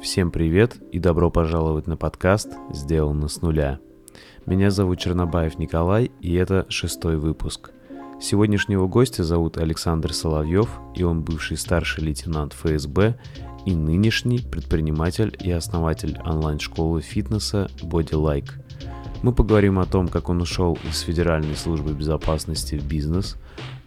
Всем привет и добро пожаловать на подкаст «Сделано с нуля». Меня зовут Чернобаев Николай, и это шестой выпуск. Сегодняшнего гостя зовут Александр Соловьев, и он бывший старший лейтенант ФСБ и нынешний предприниматель и основатель онлайн-школы фитнеса Body Like. Мы поговорим о том, как он ушел из Федеральной службы безопасности в бизнес,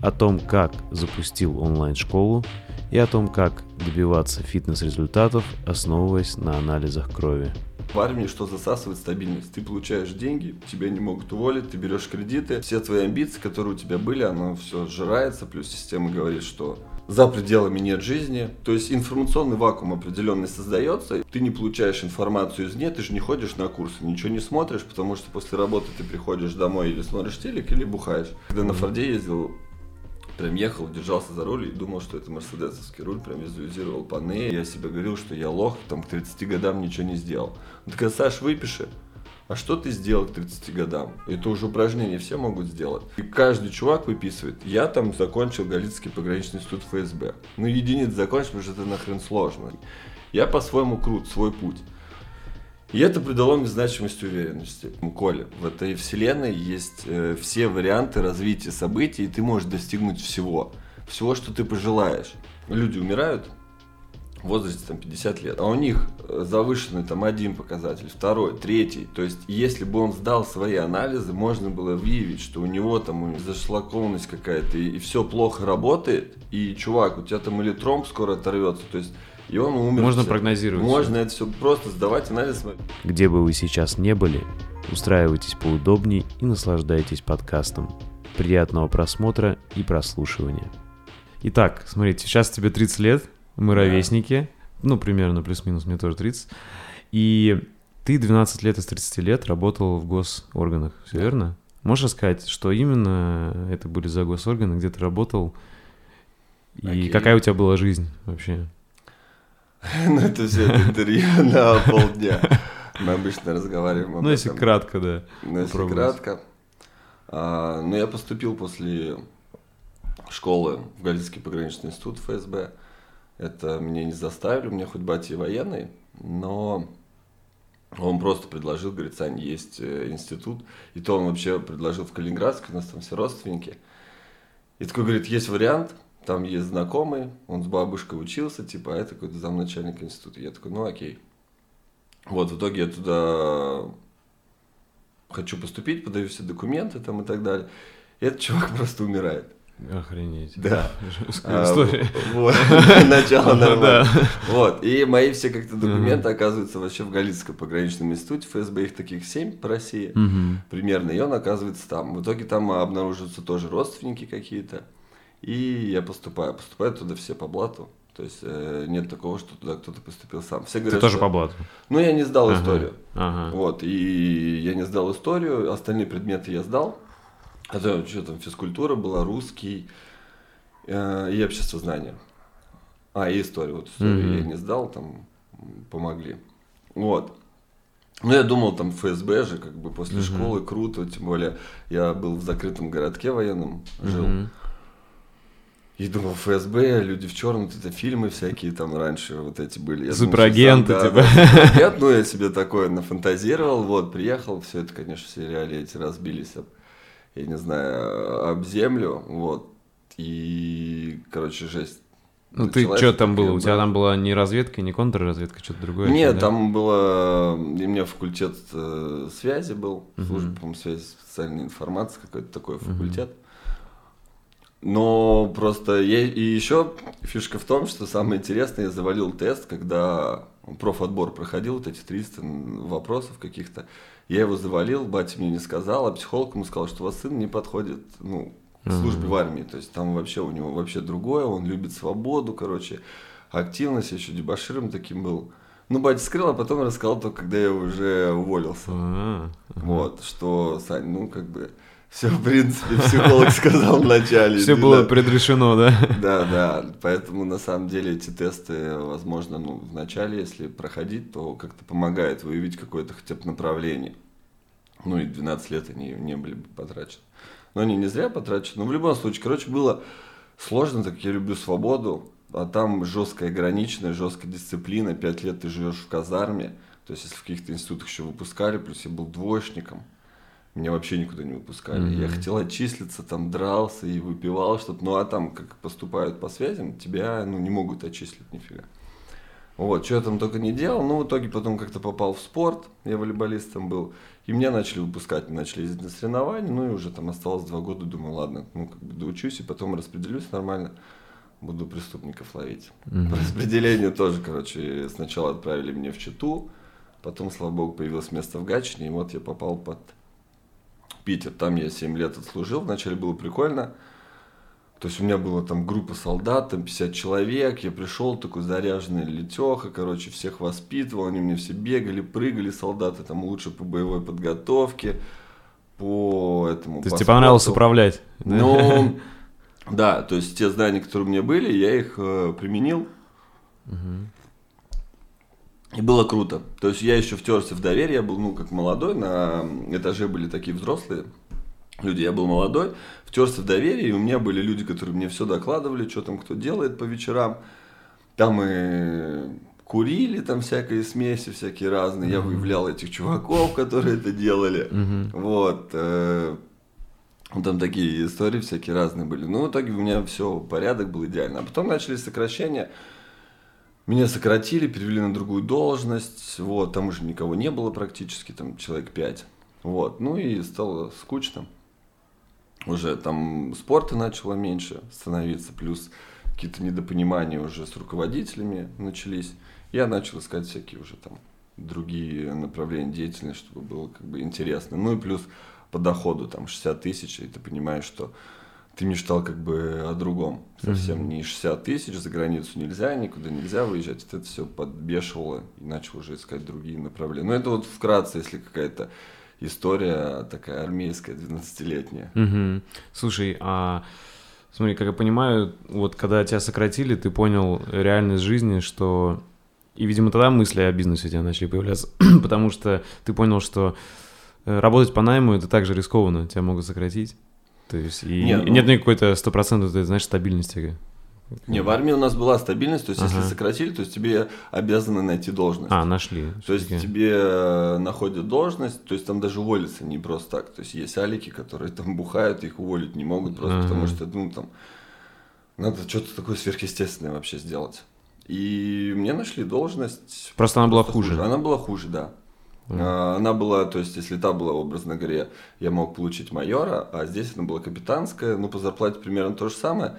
о том, как запустил онлайн-школу и о том, как добиваться фитнес-результатов, основываясь на анализах крови. В армии что засасывает стабильность? Ты получаешь деньги, тебя не могут уволить, ты берешь кредиты, все твои амбиции, которые у тебя были, оно все сжирается, плюс система говорит, что за пределами нет жизни. То есть информационный вакуум определенный создается. Ты не получаешь информацию извне, ты же не ходишь на курсы, ничего не смотришь, потому что после работы ты приходишь домой или смотришь телек, или бухаешь. Когда на Форде ездил, прям ехал, держался за руль и думал, что это мерседесовский руль, прям визуализировал панель. Я себе говорил, что я лох, там к 30 годам ничего не сделал. Он такой, Саш, выпиши. А что ты сделал к 30 годам? Это уже упражнения все могут сделать. И каждый чувак выписывает. Я там закончил Галицкий пограничный институт ФСБ. Ну, единиц закончил, потому что это нахрен сложно. Я по-своему крут, свой путь. И это придало мне значимость уверенности. Коля, в этой вселенной есть э, все варианты развития событий, и ты можешь достигнуть всего. Всего, что ты пожелаешь. Люди умирают, в возрасте там 50 лет, а у них э, завышенный там один показатель, второй, третий. То есть, если бы он сдал свои анализы, можно было выявить, что у него там зашлакованность какая-то, и, и все плохо работает, и чувак, у тебя там или тромб скоро оторвется, то есть и он умер. Можно прогнозировать. Можно это все просто сдавать анализ. Где бы вы сейчас не были, устраивайтесь поудобнее и наслаждайтесь подкастом. Приятного просмотра и прослушивания. Итак, смотрите, сейчас тебе 30 лет, мы ровесники, ну, примерно плюс-минус, мне тоже 30. И ты 12 лет из 30 лет работал в госорганах, все верно? Можешь рассказать, что именно это были за госорганы, где ты работал, и okay. какая у тебя была жизнь вообще? Ну, это все это интервью на полдня. Мы обычно разговариваем Ну, если кратко, да. Ну, если кратко. А, ну, я поступил после школы в Галицкий пограничный институт ФСБ. Это меня не заставили, у меня хоть батя и военный, но он просто предложил, говорит, Сань, есть э, институт. И то он вообще предложил в Калининградске, у нас там все родственники. И такой говорит, есть вариант, там есть знакомый, он с бабушкой учился, типа, а это какой-то замначальник института. Я такой, ну окей. Вот, в итоге я туда хочу поступить, подаю все документы там и так далее. И этот чувак просто умирает. Охренеть. Да. А, история. Вот. Начало нормально. Вот. И мои все как-то документы оказываются вообще в Галицком пограничном институте. ФСБ их таких семь по России примерно. И он оказывается там. В итоге там обнаруживаются тоже родственники какие-то. И я поступаю. Поступают туда все по блату. То есть э, нет такого, что туда кто-то поступил сам. Все говорят, Ты тоже что... по блату? Ну, я не сдал ага. историю. Ага. Вот. И я не сдал историю. Остальные предметы я сдал. Это что там, физкультура была, русский э, и общество знания. А, и историю. Вот историю mm-hmm. я не сдал, там помогли. Вот. Ну, я думал, там ФСБ же, как бы после mm-hmm. школы круто, тем более я был в закрытом городке военном, жил. Mm-hmm. И думал, ФСБ, люди в черном, это фильмы всякие там раньше вот эти были. Суперагенты, типа. Да, ну, я себе такое нафантазировал, вот, приехал, все это, конечно, все реалии эти разбились об я не знаю, об землю, вот, и, короче, жесть. Ну ты что там было? У тебя там была не разведка, не контрразведка, что-то другое? Нет, да? там было... У меня факультет э, связи был, служба, по-моему, связи специальной информации, какой-то такой факультет. Но просто я... И еще фишка в том, что самое интересное, я завалил тест, когда профотбор проходил, вот эти 300 вопросов каких-то. Я его завалил, батя мне не сказал, а психолог ему сказал, что у вас сын не подходит, ну, к службе в армии. То есть там вообще у него вообще другое, он любит свободу, короче, активность, еще дебаширом таким был. Ну, батя скрыл, а потом рассказал только, когда я уже уволился. Вот, что, Сань, ну, как бы, все, в принципе, психолог сказал вначале. Все было предрешено, да? Да, да. Поэтому, на самом деле, эти тесты, возможно, ну, вначале, если проходить, то как-то помогает выявить какое-то хотя бы направление. Ну, и 12 лет они не были бы потрачены. Но они не зря потрачены. Но в любом случае, короче, было сложно, так как я люблю свободу. а там жесткая ограниченная, жесткая дисциплина, пять лет ты живешь в казарме, то есть если в каких-то институтах еще выпускали, плюс я был двоечником, меня вообще никуда не выпускали. Mm-hmm. Я хотел отчислиться, там дрался и выпивал что-то. Ну а там, как поступают по связям, тебя ну, не могут отчислить нифига. Вот, что я там только не делал, но в итоге потом как-то попал в спорт, я волейболистом был, и меня начали выпускать, начали ездить на соревнования, ну и уже там осталось два дода, думаю, ладно, ну как бы доучусь и потом распределюсь нормально, буду преступников ловить. Mm-hmm. По распределению тоже, короче, сначала отправили меня в Читу, потом, слава богу, появилось место в Гатчине, и вот я попал под Питер. Там я 7 лет отслужил, вначале было прикольно. То есть у меня была там группа солдат, там 50 человек, я пришел такой заряженный летеха, короче, всех воспитывал, они мне все бегали, прыгали, солдаты там лучше по боевой подготовке, по этому... То есть тебе понравилось управлять? Ну, да, то есть те знания, которые у меня были, я их э, применил. Угу. И было круто. То есть я еще втерся в доверие, я был, ну, как молодой, на этаже были такие взрослые люди, я был молодой, втерся в доверие, и у меня были люди, которые мне все докладывали, что там кто делает по вечерам. Там и курили, там всякие смеси, всякие разные. Mm-hmm. Я выявлял этих чуваков, которые это делали. Mm-hmm. Вот. Э, там такие истории всякие разные были. Ну, в итоге у меня все, порядок был идеально. А потом начались сокращения. Меня сократили, перевели на другую должность, вот, там уже никого не было практически, там человек пять, вот, ну и стало скучно. Уже там спорта начало меньше становиться, плюс какие-то недопонимания уже с руководителями начались. Я начал искать всякие уже там другие направления деятельности, чтобы было как бы интересно. Ну и плюс по доходу там 60 тысяч, и ты понимаешь, что ты мечтал как бы о другом. Совсем mm-hmm. не 60 тысяч, за границу нельзя, никуда нельзя выезжать. Это все подбешивало и начал уже искать другие направления. Но это вот вкратце, если какая-то история такая армейская, 12-летняя. Mm-hmm. Слушай, а смотри, как я понимаю, вот когда тебя сократили, ты понял реальность жизни, что... И, видимо, тогда мысли о бизнесе у тебя начали появляться, потому что ты понял, что э, работать по найму это также рискованно, тебя могут сократить. То есть и нет, ну... нет никакой-то стопроцентной, знаешь, стабильности. Не, в армии у нас была стабильность, то есть ага. если сократили, то есть тебе обязаны найти должность. А, нашли. То есть тебе э, находят должность, то есть там даже уволиться не просто так. То есть есть алики, которые там бухают, их уволить не могут просто ага. потому что, ну, там, надо что-то такое сверхъестественное вообще сделать. И мне нашли должность. Просто она была хуже. хуже. Она была хуже, да. Mm. Она была, то есть, если та была, образно говоря, я мог получить майора, а здесь она была капитанская, ну, по зарплате примерно то же самое.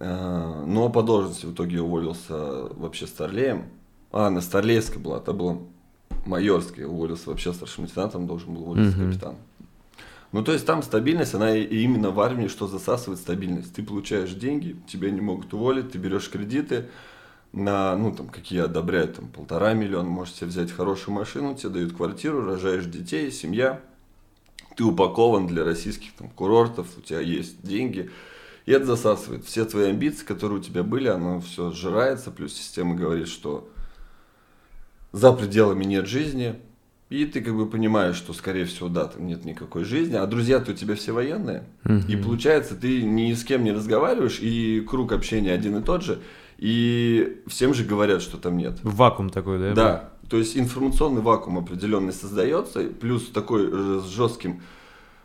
А, но по должности в итоге уволился вообще старлеем. А, на старлейской была, это была майорская, уволился вообще старшим лейтенантом, должен был уволиться mm-hmm. капитан. Ну, то есть там стабильность, она и именно в армии, что засасывает стабильность. Ты получаешь деньги, тебя не могут уволить, ты берешь кредиты, на, ну, там, какие одобряют, там, полтора миллиона, можешь себе взять хорошую машину, тебе дают квартиру, рожаешь детей, семья, ты упакован для российских там курортов, у тебя есть деньги, и это засасывает. Все твои амбиции, которые у тебя были, оно все сжирается, плюс система говорит, что за пределами нет жизни, и ты как бы понимаешь, что, скорее всего, да, там нет никакой жизни, а друзья-то у тебя все военные. Mm-hmm. И получается, ты ни с кем не разговариваешь, и круг общения один и тот же. И всем же говорят, что там нет. Вакуум такой, да? Да. То есть информационный вакуум определенный создается, плюс такой с жестким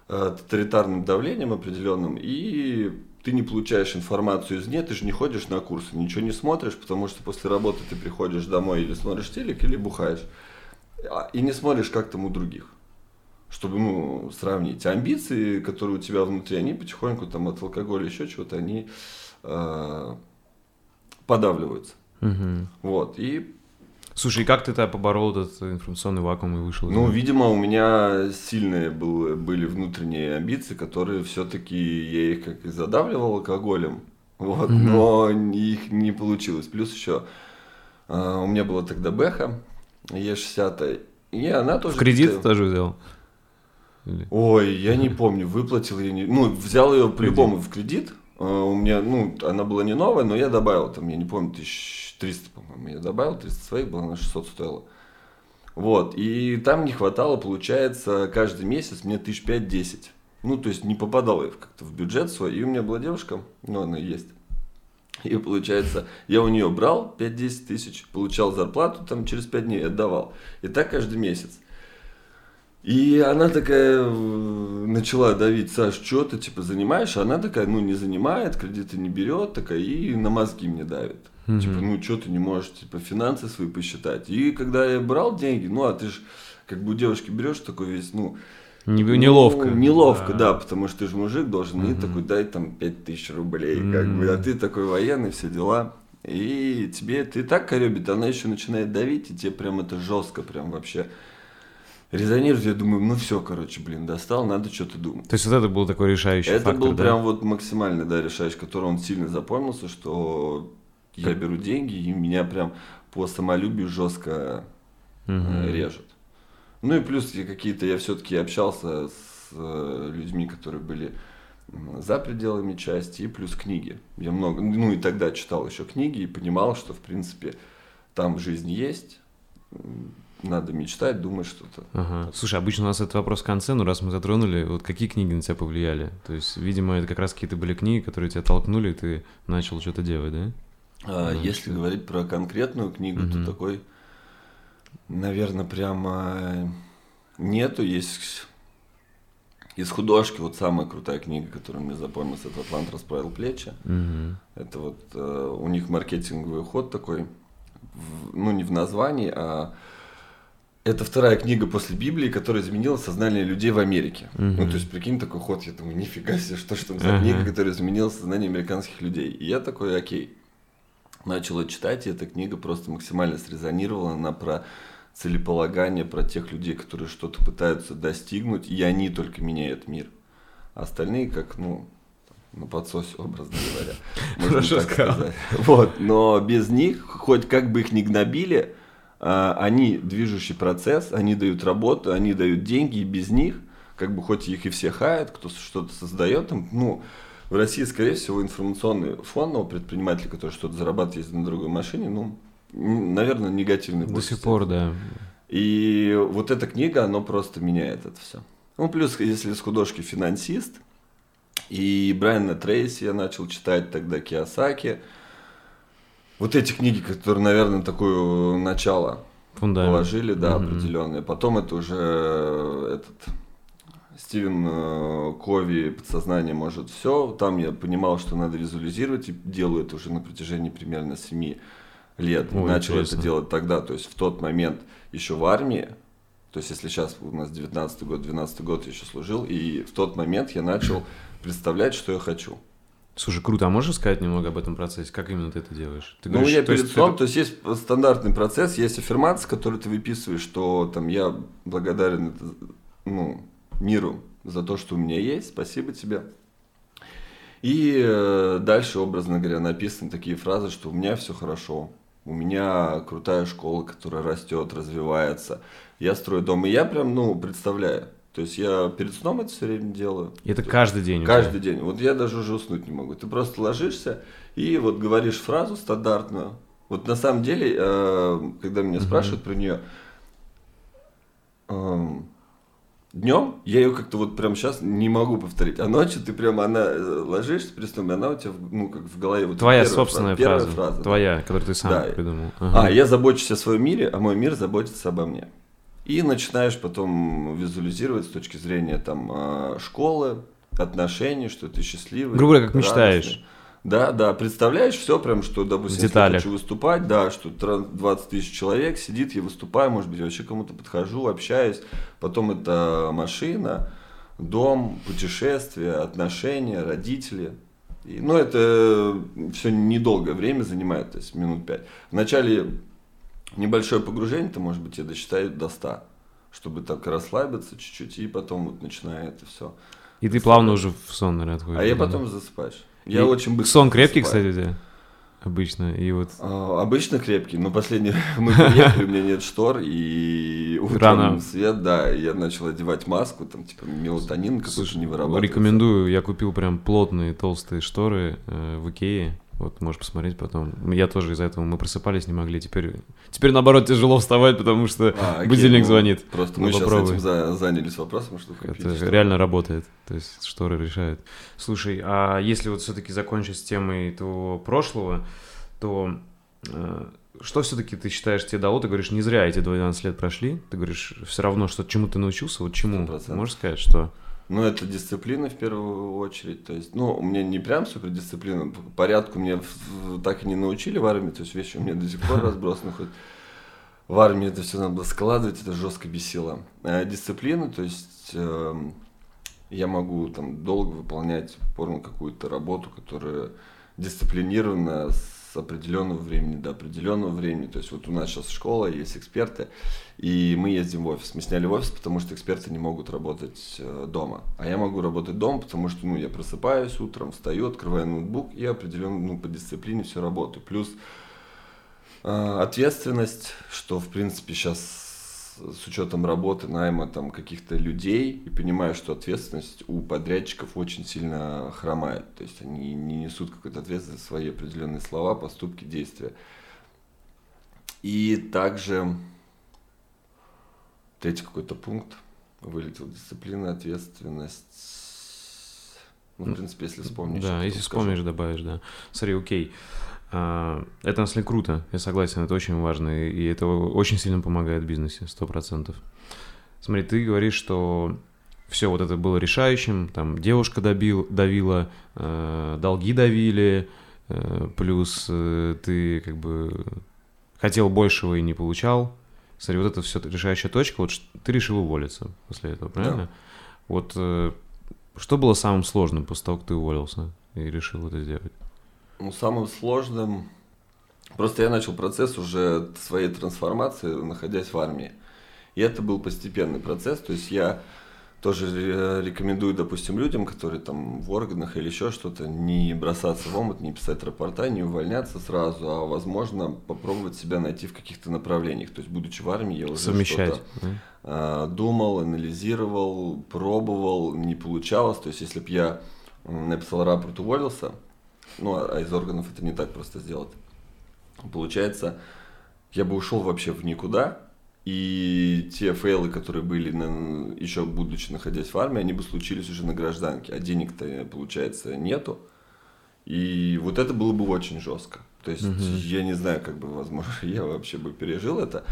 э, тоталитарным давлением определенным, и ты не получаешь информацию из нет, ты же не ходишь на курсы, ничего не смотришь, потому что после работы ты приходишь домой или смотришь телек, или бухаешь. А, и не смотришь, как там у других. Чтобы, ну, сравнить. Амбиции, которые у тебя внутри, они потихоньку там от алкоголя, еще чего-то, они э, подавливаются. Угу. Вот. И Слушай, и как ты тогда поборол этот информационный вакуум и вышел? Ну, видимо, у меня сильные был, были внутренние амбиции, которые все-таки я их как и задавливал алкоголем, вот, mm но их не получилось. Плюс еще а, у меня была тогда Бэха Е60, и она тоже... В кредит тоже взял? Ой, я не помню, выплатил я не... Ну, взял ее по-любому в кредит, у меня, ну, она была не новая, но я добавил там, я не помню, 1300, по-моему, я добавил, 300 своих было, на 600 стоило. Вот, и там не хватало, получается, каждый месяц мне тысяч пять-десять. Ну, то есть не попадал я как-то в бюджет свой. И у меня была девушка, ну, она есть. И получается, я у нее брал 5-10 тысяч, получал зарплату, там через 5 дней отдавал. И так каждый месяц. И она такая э, начала давить, Саш, что ты типа занимаешь? А она такая, ну не занимает, кредиты не берет, такая и на мозги мне давит. Mm-hmm. Типа, ну что ты не можешь, типа, финансы свои посчитать. И когда я брал деньги, ну а ты же как бы у девушки берешь такой весь, ну, не, неловко. Ну, неловко, да. да, потому что ты же мужик должен, mm-hmm. и такой, дай там 5000 рублей, mm-hmm. как бы, а ты такой военный, все дела. И тебе ты так коребит, она еще начинает давить, и тебе прям это жестко, прям вообще резонирует. Я думаю, ну все, короче, блин, достал, надо что-то думать. То есть вот это был такой решающий это фактор, был да? прям вот максимальный, да, решающий, который он сильно запомнился, что я беру деньги, и меня прям по самолюбию жестко угу. режет. Ну и плюс какие-то, я все-таки общался с э, людьми, которые были за пределами части, и плюс книги. Я много, ну и тогда читал еще книги и понимал, что, в принципе, там жизнь есть, надо мечтать, думать что-то. Ага. Слушай, обычно у нас этот вопрос в конце, но раз мы затронули, вот какие книги на тебя повлияли? То есть, видимо, это как раз какие-то были книги, которые тебя толкнули, и ты начал что-то делать, да? А, если говорить про конкретную книгу, угу. то такой Наверное, прямо нету. Есть из художки вот самая крутая книга, которую мне запомнилась, это «Атлант расправил плечи». Угу. Это вот э, у них маркетинговый ход такой, в, ну не в названии, а это вторая книга после Библии, которая изменила сознание людей в Америке. Угу. Ну, то есть, прикинь, такой ход, я думаю, нифига себе, что ж там за книга, которая изменила сознание американских людей. И я такой, окей, начал читать, и эта книга просто максимально срезонировала на про целеполагание, про тех людей, которые что-то пытаются достигнуть, и они только меняют мир. А остальные как, ну, на подсосе, образно говоря. Хорошо сказал. Вот, но без них, хоть как бы их не гнобили, они движущий процесс, они дают работу, они дают деньги, и без них, как бы хоть их и все хают, кто что-то создает, там, ну, в России, скорее всего, информационный фон у предпринимателя, который что-то зарабатывает ездит на другой машине, ну, наверное, негативный. До сих пор, да. И вот эта книга, она просто меняет это все. Ну, плюс, если с художки финансист, и Брайана Трейси я начал читать тогда Киосаки. Вот эти книги, которые, наверное, такое начало Фундамент. положили, да, угу. определенные. Потом это уже этот Стивен э, Кови «Подсознание может все». Там я понимал, что надо визуализировать, и делаю это уже на протяжении примерно 7 лет. Ой, Начал интересно. это делать тогда, то есть в тот момент еще в армии, то есть если сейчас у нас 19 год, 12 год я еще служил, и в тот момент я начал представлять, что я хочу. Слушай, круто, а можешь сказать немного об этом процессе? Как именно ты это делаешь? Ты ну, говоришь, я перед сном, это... то есть есть стандартный процесс, есть аффирмация, которую ты выписываешь, что там я благодарен ну, миру за то, что у меня есть, спасибо тебе. И э, дальше, образно говоря, написаны такие фразы, что у меня все хорошо, у меня крутая школа, которая растет, развивается, я строю дом, и я прям, ну, представляю. То есть я перед сном это все время делаю. И это каждый день? Каждый день. Вот я даже уже уснуть не могу. Ты просто ложишься и вот говоришь фразу стандартную. Вот на самом деле, э, когда меня спрашивают про нее, эм, днем я ее как-то вот прям сейчас не могу повторить, а ночью ты прям она э, ложишься перед сном, и она у тебя ну как в голове вот твоя собственная фраза, фраза, фраза твоя, да. которую ты сам да. придумал. Ага. А я забочусь о своем мире, а мой мир заботится обо мне. И начинаешь потом визуализировать с точки зрения там а, школы, отношений, что ты счастливый. Грубо говоря, как радостный. мечтаешь. Да, да, представляешь все прям, что, допустим, если я хочу выступать, да, что 20 тысяч человек сидит, я выступаю, может быть, я вообще кому-то подхожу, общаюсь, потом это машина, дом, путешествия, отношения, родители. И, ну, это все недолгое время занимает, то есть минут пять. Вначале небольшое погружение, то, может быть, я досчитаю до 100, чтобы так расслабиться чуть-чуть, и потом вот начинает это все. И ты плавно уже в сон, наверное, отходишь. А я потом засыпаешь. Я и очень быстро. Сон крепкий, засыпаю. кстати, обычно. И вот... А, обычно крепкий, но последний мы приехали, у меня нет штор, и утром Рано. свет, да, я начал одевать маску, там, типа, мелатонин какой-то не вырабатывается. Рекомендую, я купил прям плотные толстые шторы э, в Икее, Вот можешь посмотреть потом. Я тоже из-за этого мы просыпались, не могли. Теперь, теперь наоборот тяжело вставать, потому что а, окей, будильник ну, звонит. Просто ну, мы попробуй. сейчас этим за, занялись вопросом, что Это что реально работает. То есть шторы решают. Слушай, а если вот все-таки закончить с темой твоего прошлого, то э, что все-таки ты считаешь тебе дало? Ты говоришь, не зря эти 12 лет прошли. Ты говоришь, все равно, что чему ты научился, вот чему? 100%. Можешь сказать, что? Ну, это дисциплина в первую очередь. То есть, ну, у меня не прям супер дисциплина. Порядку мне так и не научили в армии. То есть, вещи у меня до сих пор разбросаны. Хоть в армии это все надо было складывать, это жестко бесило. А дисциплина, то есть, э, я могу там долго выполнять порно какую-то работу, которая дисциплинирована с определенного времени до определенного времени. То есть вот у нас сейчас школа, есть эксперты, и мы ездим в офис. Мы сняли офис, потому что эксперты не могут работать э, дома. А я могу работать дома, потому что ну, я просыпаюсь утром, встаю, открываю ноутбук и определенно ну, по дисциплине все работаю. Плюс э, ответственность, что в принципе сейчас с учетом работы, найма там каких-то людей и понимаю, что ответственность у подрядчиков очень сильно хромает. То есть они не несут какой-то ответственность за свои определенные слова, поступки, действия. И также третий какой-то пункт вылетел дисциплина, ответственность. Ну, в принципе, если вспомнишь. Да, если вспомнишь, добавишь, да. Смотри, окей. А, это на самом деле круто, я согласен, это очень важно, и это очень сильно помогает в бизнесе, сто процентов. Смотри, ты говоришь, что все вот это было решающим, там девушка добил, давила, э, долги давили, э, плюс э, ты как бы хотел большего и не получал. Смотри, вот это все решающая точка, вот ты решил уволиться после этого, правильно? Да. Вот что было самым сложным после того, как ты уволился и решил это сделать? Ну, самым сложным... Просто я начал процесс уже своей трансформации, находясь в армии. И это был постепенный процесс. То есть я тоже рекомендую, допустим, людям, которые там в органах или еще что-то, не бросаться в омут, не писать рапорта, не увольняться сразу, а возможно попробовать себя найти в каких-то направлениях. То есть, будучи в армии, я уже Совмещать, что-то да? А, думал, анализировал, пробовал, не получалось. То есть, если бы я написал рапорт, уволился, ну, а из органов это не так просто сделать. Получается, я бы ушел вообще в никуда, и те фейлы, которые были на, еще будучи находясь в армии, они бы случились уже на гражданке, а денег-то, получается, нету. И вот это было бы очень жестко. То есть угу. я не знаю, как бы, возможно, я вообще бы пережил это.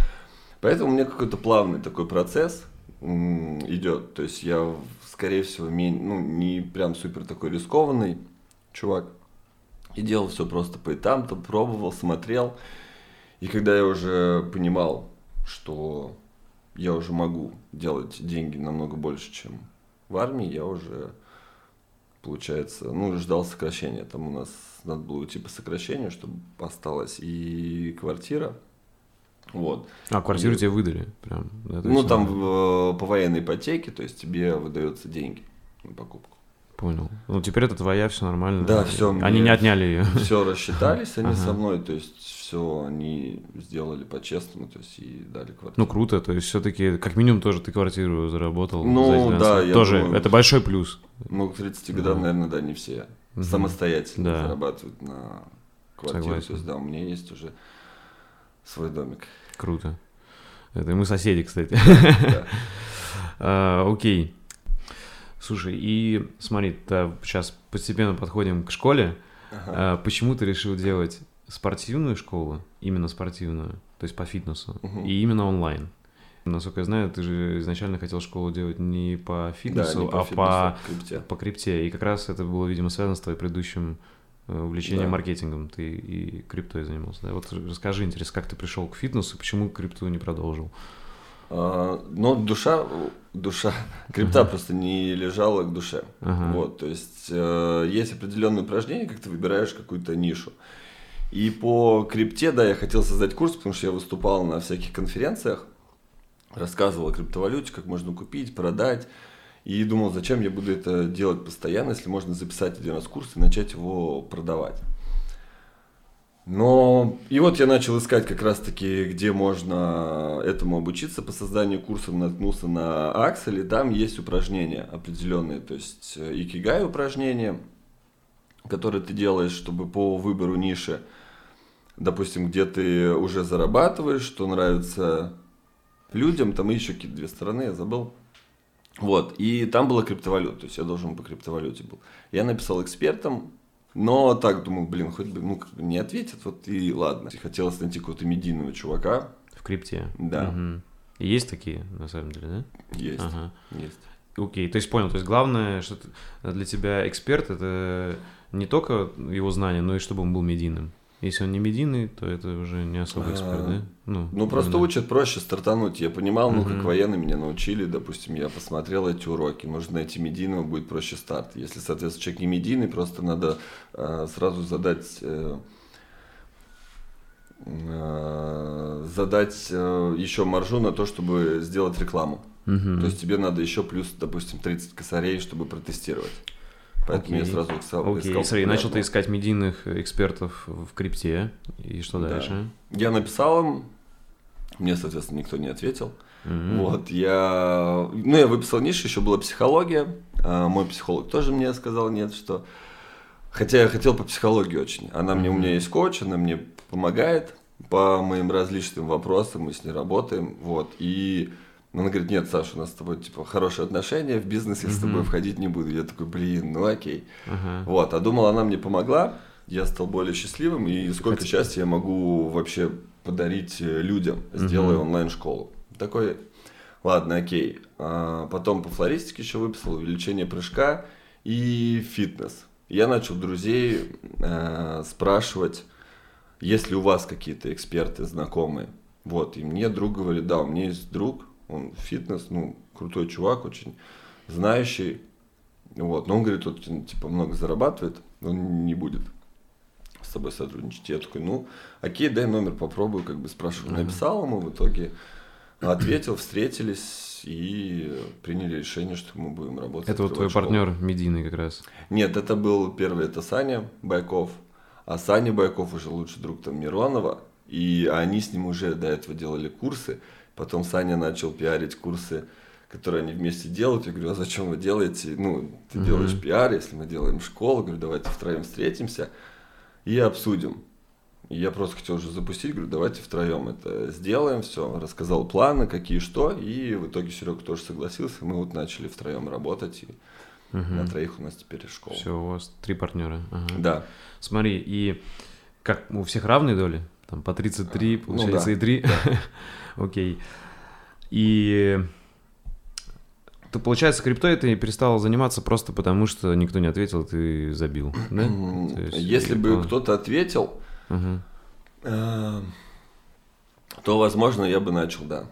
Поэтому у меня какой-то плавный такой процесс идет. То есть я, скорее всего, ну, не прям супер такой рискованный чувак. И делал все просто по этапам, пробовал, смотрел. И когда я уже понимал, что я уже могу делать деньги намного больше, чем в армии, я уже, получается, ну, ждал сокращения. Там у нас надо было уйти по сокращению, чтобы осталась и квартира. Вот. А, квартиру и... тебе выдали? Прям, да, ну, там в, по военной ипотеке, то есть тебе выдаются деньги на покупку. Понял. Ну, теперь это твоя, все нормально. Да, все. Они не отняли ее. Все рассчитались они ага. со мной, то есть все они сделали по-честному, то есть и дали квартиру. Ну, круто, то есть все-таки, как минимум, тоже ты квартиру заработал. Ну, да, я Тоже, думаю, это большой плюс. Ну, к 30 годам, да. наверное, да, не все угу. самостоятельно да. зарабатывают на квартиру. Согласен. То есть, да, у меня есть уже свой домик. Круто. Это мы соседи, кстати. А, окей. Слушай, и смотри, сейчас постепенно подходим к школе. Ага. А, почему ты решил делать спортивную школу, именно спортивную, то есть по фитнесу, угу. и именно онлайн? Насколько я знаю, ты же изначально хотел школу делать не по фитнесу, да, не по а фитнесу, по, а крипте. по крипте. И как раз это было, видимо, связано с твоим предыдущим э, увлечением да. маркетингом. Ты и криптой занимался. Да? Вот расскажи, интересно, как ты пришел к фитнесу, почему крипту не продолжил? А, но душа, душа крипта uh-huh. просто не лежала к душе. Uh-huh. Вот, то есть э, есть определенные упражнения, как ты выбираешь какую-то нишу. И по крипте, да, я хотел создать курс, потому что я выступал на всяких конференциях, рассказывал о криптовалюте, как можно купить, продать. И думал, зачем я буду это делать постоянно, если можно записать один раз курс и начать его продавать. Но и вот я начал искать как раз-таки, где можно этому обучиться по созданию курсов, наткнулся на Axel, и там есть упражнения определенные, то есть э, икигай упражнения, которые ты делаешь, чтобы по выбору ниши, допустим, где ты уже зарабатываешь, что нравится людям, там еще какие-то две стороны, я забыл. Вот, и там была криптовалюта, то есть я должен по криптовалюте был. Я написал экспертам, но так думал, блин, хоть бы, ну, не ответят, вот и ладно. Хотелось найти какого-то медийного чувака. В крипте? Да. И есть такие, на самом деле, да? Есть, Ага. есть. Окей, то есть понял, то есть главное, что для тебя эксперт это не только его знание, но и чтобы он был медийным. Если он не медийный, то это уже не особо эксперт, А, да? Ну, Ну, просто именно. учат проще стартануть. Я понимал, ну, как военные меня научили, допустим, я посмотрел эти уроки. Нужно найти медийного, будет проще старт. Если, соответственно, человек не медийный, просто надо э, сразу задать... э, э, задать э, еще маржу на то, чтобы сделать рекламу. Мгм. То есть тебе надо еще плюс, допустим, 30 косарей, чтобы протестировать. Поэтому я Окей. сразу искал. Окей, искал смотри, начал ты искать медийных экспертов в крипте, и что Да. дальше? Я написал им, мне, соответственно, никто не ответил. Мгм. Вот, я... Ну, я выписал нишу, еще была психология. А, мой психолог тоже мне сказал нет, что... Хотя я хотел по психологии очень. Она мне, у меня есть коуч, она мне помогает по моим различным вопросам, мы с ней работаем, вот. И она говорит, нет, Саша, у нас с тобой, типа, хорошие отношения, в бизнес я с тобой входить не буду. Я такой, блин, ну окей. Ага. Вот, а думал, она мне помогла, я стал более счастливым, и сколько Хотя- счастья я могу вообще подарить э, людям, сделая Мгм. онлайн-школу. Такой, ладно, окей. А, потом по флористике еще выписал увеличение прыжка и фитнес. Я начал друзей э, спрашивать, есть ли у вас какие-то эксперты, знакомые. Вот, и мне друг говорит, да, у меня есть друг, он фитнес, ну, крутой чувак, очень знающий, вот, но он говорит, вот, типа, много зарабатывает, он не будет с тобой сотрудничать. Я такой, ну, окей, дай номер, попробую, как бы спрашиваю. Написал ему, в итоге ответил, встретились и приняли решение, что мы будем работать. Это вот твой школу. партнер медийный как раз. Нет, это был первый, это Саня Байков. А Саня Байков уже лучший друг там Миронова. И они с ним уже до этого делали курсы. Потом Саня начал пиарить курсы, которые они вместе делают. Я говорю, а зачем вы делаете? Ну, ты Мгм. делаешь пиар, если мы делаем школу. Говорю, давайте втроем встретимся и обсудим. И я просто хотел уже запустить, говорю, давайте втроем это сделаем, все, рассказал планы, какие что, и в итоге Серега тоже согласился, мы вот начали втроем работать, и на троих у нас теперь школа. Все, у вас три партнера. Ага. Да. Смотри, и как у всех равные доли? Там по 33, Ну получается, да, и 3. Окей. И ты, получается, криптой ты перестал заниматься просто потому, что никто не ответил, ты забил, да? То есть, Если бы то- кто-то ответил, э, то, возможно, я бы начал, да,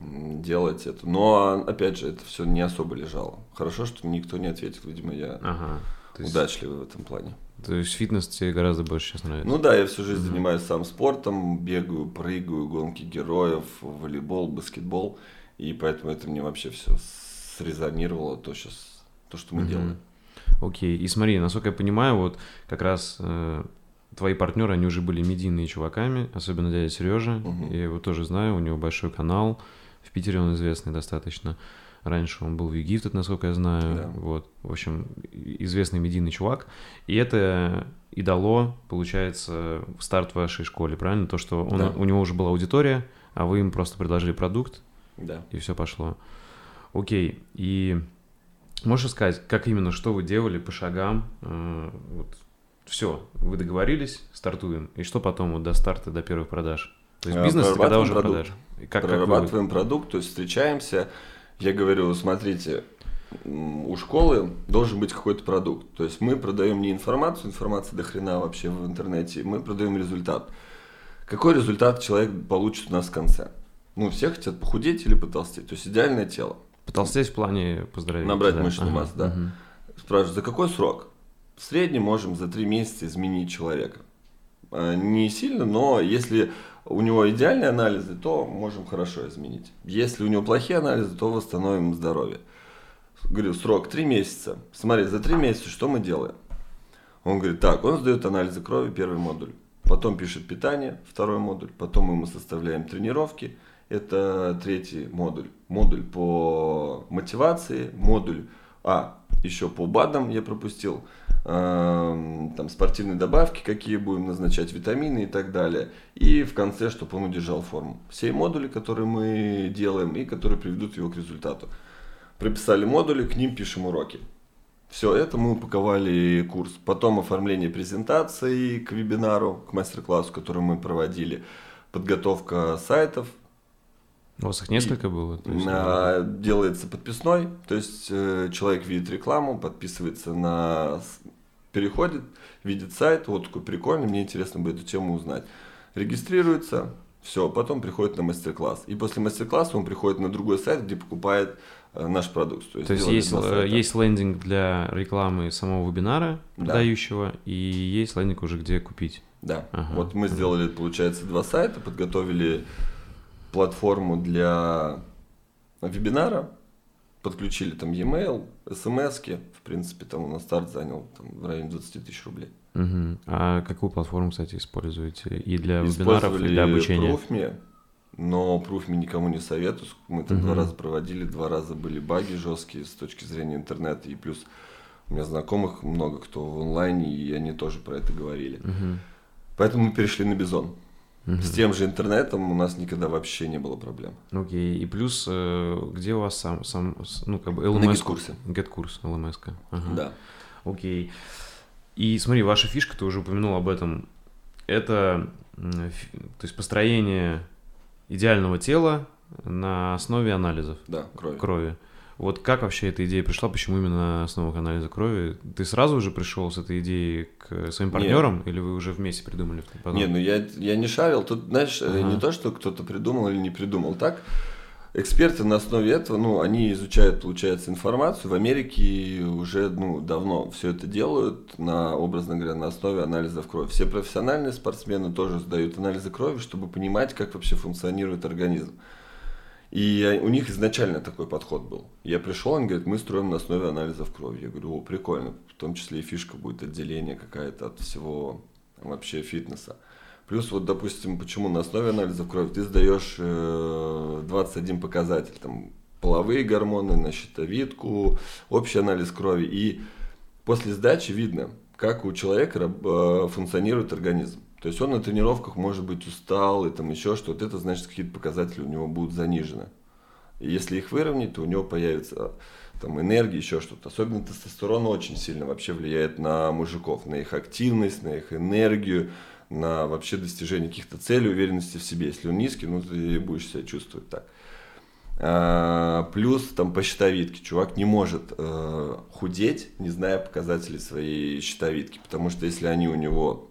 делать это. Но, опять же, это все не особо лежало. Хорошо, что никто не ответил, видимо, я Ага. То есть, удачливый в этом плане. То есть фитнес тебе гораздо больше сейчас нравится? Ну да, я всю жизнь Мгм. занимаюсь сам спортом, бегаю, прыгаю, гонки героев, волейбол, баскетбол, и поэтому это мне вообще все срезонировало, то, сейчас, то что мы Мгм. делаем. Окей. И смотри, насколько я понимаю, вот как раз э, твои партнеры, они уже были медийными чуваками, особенно дядя Сережа. Мгм. Я его тоже знаю, у него большой канал. В Питере он известный достаточно. Раньше он был в Египте, насколько я знаю. Да. Вот, в общем, известный медийный чувак. И это и дало, получается, старт вашей школе, правильно? То, что он, Да. у него уже была аудитория, а вы им просто предложили продукт, Да. и все пошло. Окей, и можешь сказать, как именно, что вы делали по шагам? Э, вот, все, вы договорились, стартуем. И что потом вот до старта, до первых продаж? То есть Э, бизнес, когда прорабатываем уже продукт. продажи. И как, как вы- прорабатываем продукт, то есть встречаемся. Я говорю, смотрите, у школы должен быть какой-то продукт. То есть мы продаем не информацию, информация до хрена вообще в интернете, мы продаем результат. Какой результат человек получит у нас в конце? Ну, все хотят похудеть или потолстеть, то есть идеальное тело. Потолстеть в плане поздравить. Набрать да. мышечную Ага, массу, да. мгм. Спрашивают, за какой срок? В среднем можем за три месяца изменить человека. А, Не сильно, но если у него идеальные анализы, то можем хорошо изменить. Если у него плохие анализы, то восстановим здоровье. Говорю, срок три месяца. Смотри, за три месяца что мы делаем? Он говорит, так, он сдает анализы крови, первый модуль. Потом пишет питание, второй модуль. Потом мы ему составляем тренировки. Это третий модуль. Модуль по мотивации, модуль А, еще по БАДам я пропустил. Эм, там спортивные добавки, какие будем назначать, витамины и так далее. И в конце, чтобы он удержал форму. Все модули, которые мы делаем и которые приведут его к результату. Прописали модули, к ним пишем уроки. Все это мы упаковали курс. Потом оформление презентации к вебинару, к мастер-классу, который мы проводили. Подготовка сайтов, у вас их несколько и, было? есть... на, делается подписной, то есть э, человек видит рекламу, подписывается на... переходит, видит сайт, вот такой прикольный, мне интересно бы эту тему узнать. Регистрируется, все, потом приходит на мастер-класс. И после мастер-класса он приходит на другой сайт, где покупает э, наш продукт. То есть, то есть есть, э, есть лендинг для рекламы самого вебинара, да. продающего, и есть лендинг уже, где купить. Да. Ага. Вот мы сделали, получается, два сайта, подготовили платформу для вебинара, подключили там e-mail, смс в принципе, там у нас старт занял там, в районе 20 тысяч рублей. Угу. А какую платформу, кстати, используете? И для вебинаров, и для обучения? Proofme, но Proofme никому не советую. Мы там угу. два раза проводили, два раза были баги жесткие с точки зрения интернета. И плюс у меня знакомых много кто в онлайне, и они тоже про это говорили. Угу. Поэтому мы перешли на Бизон. Угу. С тем же интернетом у нас никогда вообще не было проблем. Окей, и плюс, э, где у вас сам, сам ну, как бы LMS? На GetCourse. GetCourse, LMS. Ага. Да. Окей. И смотри, ваша фишка, ты уже упомянул об этом, это то есть построение идеального тела на основе анализов. Да, крови. крови. Вот как вообще эта идея пришла, почему именно на основах анализа крови? Ты сразу уже пришел с этой идеей к своим партнерам, Нет. или вы уже вместе придумали? Потом? Нет, ну я, я не шарил. Тут, знаешь, ага. не то, что кто-то придумал или не придумал. Так, эксперты на основе этого, ну, они изучают, получается, информацию. В Америке уже, ну, давно все это делают, на, образно говоря, на основе анализов крови. Все профессиональные спортсмены тоже сдают анализы крови, чтобы понимать, как вообще функционирует организм. И у них изначально такой подход был. Я пришел, он говорит, мы строим на основе анализов крови. Я говорю, о, прикольно. В том числе и фишка будет отделение какая-то от всего вообще фитнеса. Плюс вот, допустим, почему на основе анализов крови ты сдаешь э, 21 показатель, там, половые гормоны, на щитовидку, общий анализ крови. И после сдачи видно, как у человека э, функционирует организм. То есть он на тренировках может быть устал и там еще что-то. Это значит, какие-то показатели у него будут занижены. И если их выровнять, то у него появится там энергия, еще что-то. Особенно тестостерон очень сильно вообще влияет на мужиков, на их активность, на их энергию, на вообще достижение каких-то целей, уверенности в себе. Если он низкий, ну ты будешь себя чувствовать так. А, плюс там по щитовидке. Чувак не может э, худеть, не зная показателей своей щитовидки. Потому что если они у него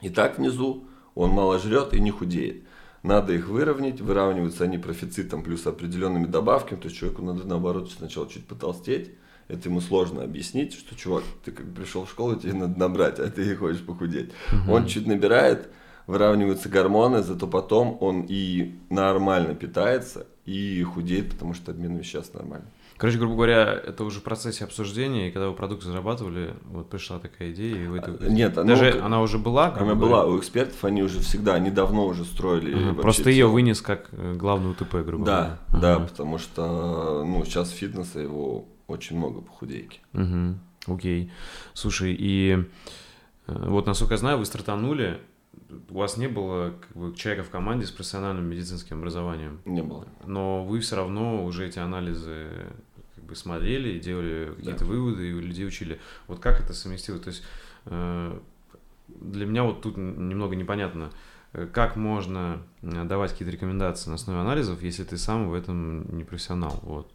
и так внизу он мало жрет и не худеет. Надо их выровнять, выравниваются они профицитом плюс определенными добавками, то есть человеку надо наоборот сначала чуть потолстеть, это ему сложно объяснить, что, чувак, ты как пришел в школу, тебе надо набрать, а ты хочешь похудеть. Угу. Он чуть набирает, выравниваются гормоны, зато потом он и нормально питается, и худеет, потому что обмен веществ нормальный. Короче, грубо говоря, это уже в процессе обсуждения, и когда вы продукт разрабатывали, вот пришла такая идея, и вы это... Нет, даже ну, она уже была? Она была, у экспертов они уже всегда, они давно уже строили. Угу, просто ее вынес как э, главную ТП, грубо да, говоря. Да, да, потому что, ну, сейчас фитнеса его очень много по худейке. Угу, окей. Слушай, и э, вот, насколько я знаю, вы стартанули у вас не было как бы, человека в команде с профессиональным медицинским образованием. Не было. Но вы все равно уже эти анализы бы смотрели, делали какие-то да. выводы и людей учили. Вот как это совместилось? То есть э, для меня вот тут немного непонятно, э, как можно э, давать какие-то рекомендации на основе анализов, если ты сам в этом не профессионал. Вот.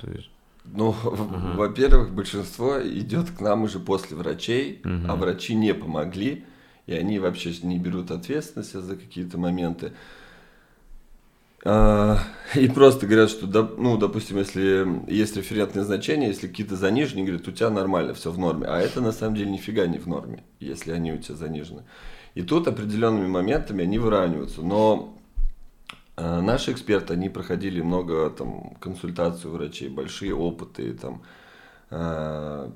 То есть... Ну, ага. во-первых, большинство идет к нам уже после врачей, угу. а врачи не помогли, и они вообще не берут ответственность за какие-то моменты. А, и просто говорят, что, ну, допустим, если есть референтное значение, если какие-то занижены, говорят, у тебя нормально, все в норме. А это на самом деле нифига не в норме, если они у тебя занижены. И тут определенными моментами они выравниваются. Но э, наши эксперты, они проходили много там консультаций у врачей, большие опыты там. Э,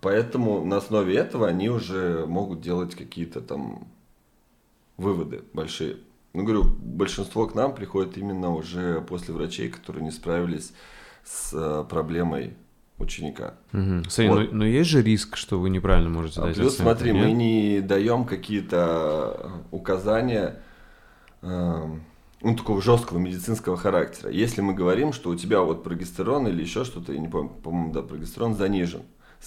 поэтому на основе этого они уже могут делать какие-то там выводы большие. Ну, говорю, большинство к нам приходит именно уже после врачей, которые не справились с э, проблемой ученика. Угу. Смотри, Вот. но, но есть же риск, что вы неправильно можете А дать плюс, оценку, смотри, нет? мы не даем какие-то указания эм, ну, такого жесткого медицинского характера. Если мы говорим, что у тебя вот прогестерон или еще что-то, я не помню, по-моему, да, прогестерон занижен,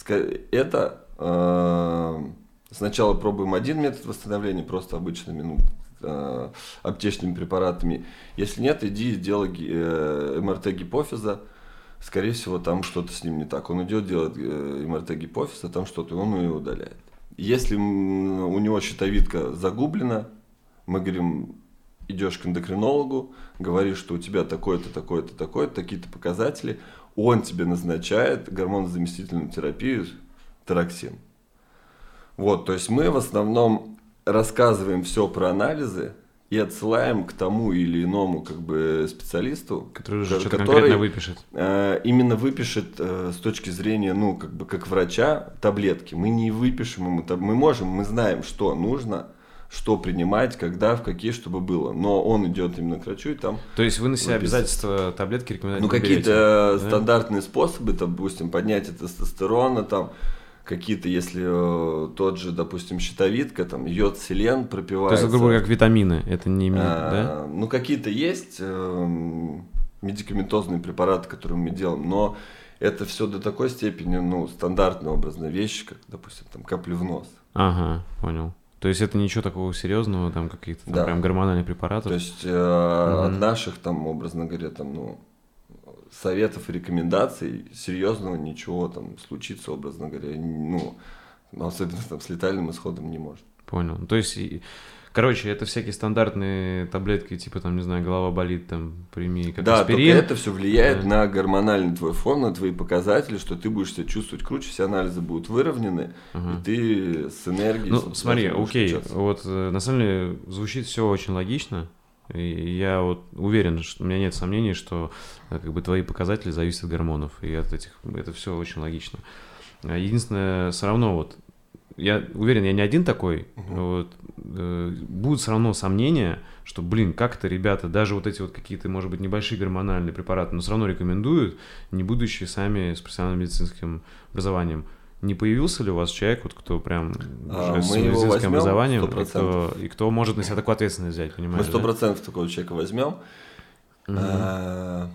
это эм, сначала пробуем один метод восстановления, просто обычными ну, э, аптечными препаратами. Если нет, иди делай ги- э, МРТ гипофиза, скорее всего, там что-то с ним не так. Он идет делать э, МРТ гипофиза, там что-то, он ее удаляет. Если у него щитовидка загублена, мы говорим, идешь к эндокринологу, говоришь, что у тебя такое-то, такое-то, такое-то, такие-то показатели, он тебе назначает гормонозаместительную терапию тероксин. Вот, то есть мы в основном рассказываем все про анализы и отсылаем к тому или иному как бы специалисту, Который уже что-то конкретно выпишет. э, именно выпишет э, с точки зрения, ну, как бы как врача таблетки. Мы не выпишем ему, мы можем, мы знаем, что нужно, что принимать, когда, в какие, чтобы было. Но он идет именно к врачу и там, То есть вы на себя выписывать. обязательства таблетки рекомендовать ну, какие-то да? стандартные способы, допустим, поднятие тестостерона, там, какие-то, если э, тот же, допустим, щитовидка, там, йод, селен То пропивается. есть, грубо говоря, как витамины, это не имеет, да? А, Ну, какие-то есть эм, медикаментозные препараты, которые мы делаем, но это все до такой степени, ну, стандартная образная вещь, как, допустим, там, капли в нос. Ага, понял. То есть это ничего такого серьезного, там каких-то там Да. прям гормональных препаратов? То есть э, Мгм. от наших, там, образно говоря, там, ну, советов и рекомендаций серьезного ничего там случиться, образно говоря, ну, особенно там с летальным исходом не может. Понял. То есть, короче, это всякие стандартные таблетки, типа там, не знаю, голова болит, там, прими как да, аспирин. только это все влияет Да. на гормональный твой фон, на твои показатели, что ты будешь себя чувствовать круче, все анализы будут выровнены, Ага. и ты с энергией... Ну, смотри, окей, включаться. вот э, на самом деле звучит все очень логично. И я вот уверен, что у меня нет сомнений, что э, как бы твои показатели зависят от гормонов, и от этих это все очень логично. А Единственное, все равно вот я уверен, я не один такой. Мгм. Вот, э, будут все равно сомнения, что, блин, как это ребята, даже вот эти вот какие-то, может быть, небольшие гормональные препараты, но все равно рекомендуют, не будучи сами с профессиональным медицинским образованием. Не появился ли у вас человек, вот, кто прям А, уже с мы медицинским образованием, и 100%. кто, и кто может на себя такую ответственность взять, Мы понимаешь? сто да? процентов такого человека возьмем. Мгм. А,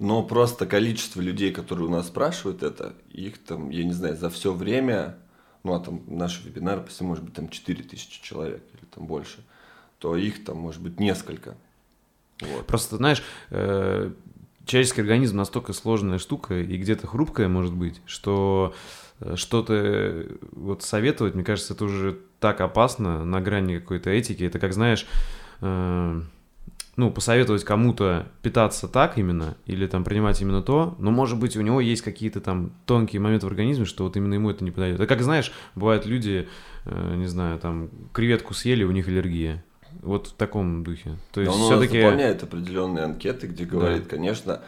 Но просто количество людей, которые у нас спрашивают это, их там, я не знаю, за все время, ну а там наши вебинары, если может быть там 4000 человек или там больше, то их там может быть несколько. Вот. Просто, знаешь, э, человеческий организм настолько сложная штука и где-то хрупкая может быть, что э, что-то э, вот советовать, мне кажется, это уже так опасно на грани какой-то этики. Это как, знаешь, э, ну, посоветовать кому-то питаться так именно или там принимать именно то, но, может быть, у него есть какие-то там тонкие моменты в организме, что вот именно ему это не подойдет. Это как, знаешь, бывают люди, э, не знаю, там, креветку съели, у них аллергия. Вот в таком духе. То есть все-таки... заполняет определенные анкеты, где говорит, конечно,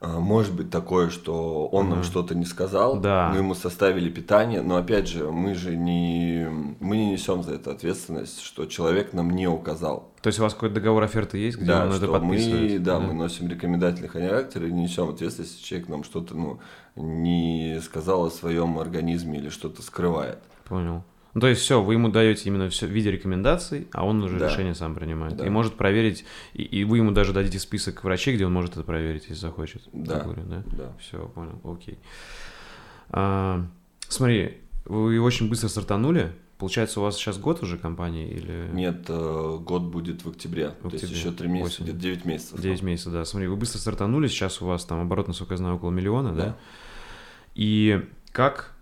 а, может быть такое, что он нам Ага. что-то не сказал, Да. мы ему составили питание, но опять же, мы же не, мы не несем за это ответственность, что человек нам не указал. То есть у вас какой-то договор оферты есть, где Да, он это что мы, подписывает? да, мы носим рекомендательный характер и не несем ответственность, если человек нам что-то ну, не сказал о своем организме или что-то скрывает. Понял. Ну, то есть все, вы ему даете именно все в виде рекомендаций, а он уже Да. решение сам принимает. Да. И может проверить, и, и вы ему даже дадите список врачей, где он может это проверить, если захочет. Да. Говорю, да? Да. Все, понял, окей. А, смотри, вы очень быстро стартанули. Получается, у вас сейчас год уже компании или... Нет, э, год будет в октябре, В то есть октябре, еще три месяца, осенью. где-то 9 месяцев. 9 месяцев, да. Смотри, вы быстро стартанули, сейчас у вас там оборот, насколько я знаю, около миллиона, да? Да. И как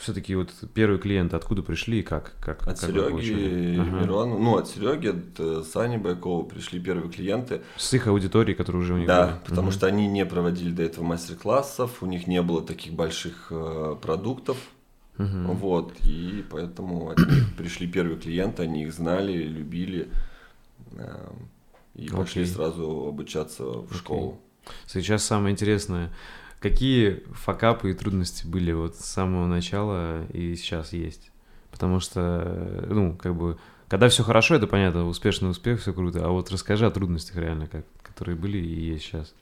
все-таки вот первые клиенты откуда пришли и как? как От как Сереги Ага. Мирона, ну, от Сереги, от э, Сани Байкова пришли первые клиенты. С их аудиторией, которые уже у них Да, были. потому Мгм. что они не проводили до этого мастер-классов, у них не было таких больших э, продуктов, Мгм. вот, и поэтому от них пришли первые клиенты, они их знали, любили, э, и пошли Окей. сразу обучаться в Окей. школу. Сейчас самое интересное. Какие факапы и трудности были вот с самого начала и сейчас есть? Потому что, ну, как бы, когда все хорошо, это понятно, успешный успех, все круто. А вот расскажи о трудностях реально, как, которые были и есть сейчас.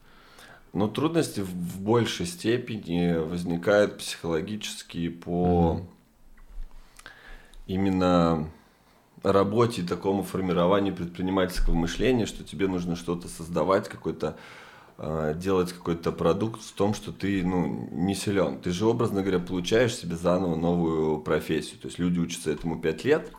Но трудности в, большей степени возникают психологически по угу. именно работе и такому формированию предпринимательского мышления, что тебе нужно что-то создавать, какой-то э, делать какой-то продукт в том, что ты ну, не силен. Ты же, образно говоря, получаешь себе заново новую профессию. То есть люди учатся этому 5 лет,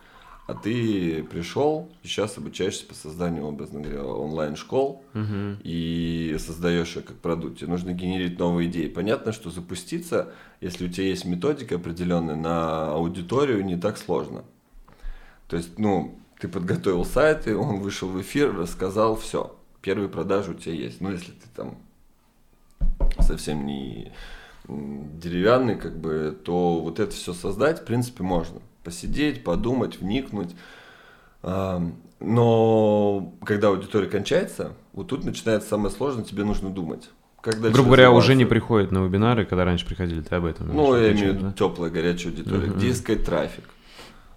а ты пришел и сейчас обучаешься по созданию, образно говоря, онлайн-школ угу. и создаешь ее как продукт. Тебе нужно генерить новые идеи. Понятно, что запуститься, если у тебя есть методика определенная на аудиторию, не так сложно. То есть, ну, ты подготовил сайт, и он вышел в эфир, рассказал все. Первые продажи у тебя есть. Ну, если ты там совсем не деревянный, как бы, то вот это все создать, в принципе, можно. Посидеть, подумать, вникнуть. Но когда аудитория кончается, вот тут начинается самое сложное, тебе нужно думать. Как Грубо говоря, уже не приходят на вебинары, когда раньше приходили, ты об этом. Ну, я имею в виду да? теплая, горячая аудитория. Uh-huh. Где искать трафик?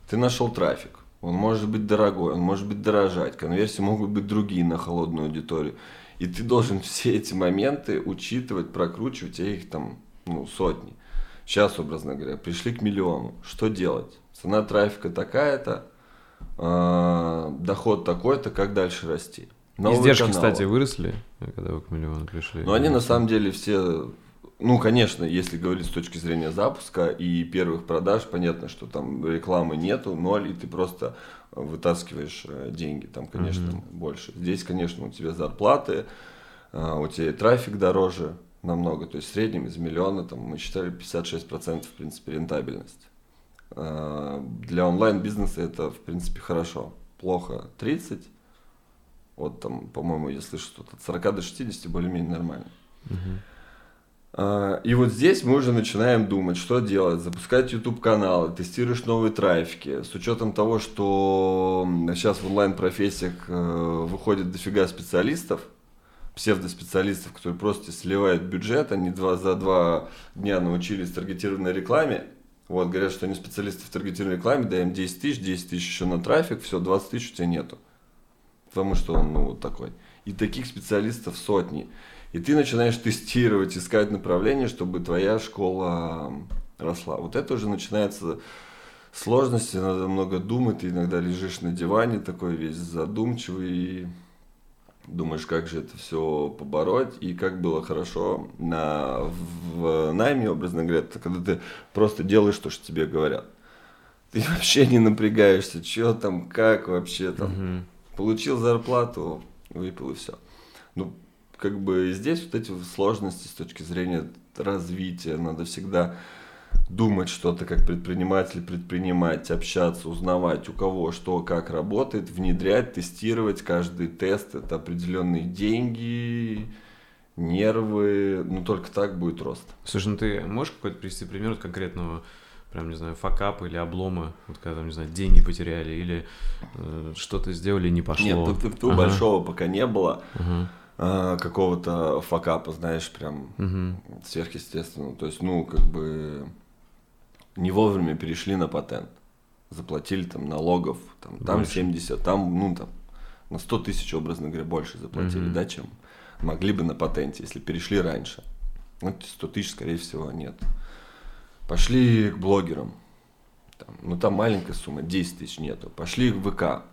Ты нашел трафик он может быть дорогой, он может быть дорожать, конверсии могут быть другие на холодную аудиторию. И ты должен все эти моменты учитывать, прокручивать, а их там ну, сотни. Сейчас, образно говоря, пришли к миллиону. Что делать? Цена трафика такая-то, э, доход такой-то, как дальше расти? Новые Издержки, каналы. кстати, выросли, когда вы к миллиону пришли. Но они на самом деле все ну, конечно, если говорить с точки зрения запуска и первых продаж, понятно, что там рекламы нету, ноль, и ты просто вытаскиваешь э, деньги, там, конечно, mm-hmm. больше. Здесь, конечно, у тебя зарплаты, э, у тебя и трафик дороже намного, то есть в среднем из миллиона, там, мы считали 56% в принципе рентабельность. Э, для онлайн-бизнеса это, в принципе, хорошо. Плохо 30, вот там, по-моему, я слышу, что от 40 до 60 более-менее нормально. Mm-hmm. А, и вот здесь мы уже начинаем думать, что делать, запускать YouTube-каналы, тестируешь новые трафики. С учетом того, что сейчас в онлайн-профессиях э, выходит дофига специалистов, псевдоспециалистов, которые просто сливают бюджет, они два, за два дня научились таргетированной рекламе. Вот, говорят, что они специалисты в таргетированной рекламе, даем 10 тысяч, 10 тысяч еще на трафик, все, 20 тысяч у тебя нету. Потому что он, ну, вот такой. И таких специалистов сотни. И ты начинаешь тестировать, искать направление, чтобы твоя школа росла. Вот это уже начинается сложности, надо много думать, ты иногда лежишь на диване такой весь задумчивый и думаешь, как же это все побороть, и как было хорошо на, в найме, образно говоря, это когда ты просто делаешь то, что тебе говорят. Ты вообще не напрягаешься, что там, как вообще там. Угу. Получил зарплату, выпил и все. Ну, как бы здесь вот эти сложности с точки зрения развития, надо всегда думать что-то как предприниматель, предпринимать, общаться, узнавать, у кого что, как работает, внедрять, тестировать. Каждый тест – это определенные деньги, нервы, ну только так будет рост. Слушай, ну ты можешь какой-то привести пример конкретного прям, не знаю, факапа или облома, вот когда там, не знаю, деньги потеряли или э, что-то сделали и не пошло? Нет, тут, тут ага. большого пока не было. Ага. А, какого-то факапа, знаешь, прям угу. сверхъестественного. То есть, ну, как бы не вовремя перешли на патент. Заплатили там налогов, там, там 70, там, ну, там, на 100 тысяч, образно говоря, больше заплатили, угу. да, чем могли бы на патенте, если перешли раньше. Ну, 100 тысяч, скорее всего, нет. Пошли к блогерам. Там, ну, там маленькая сумма, 10 тысяч нету. Пошли к ВК.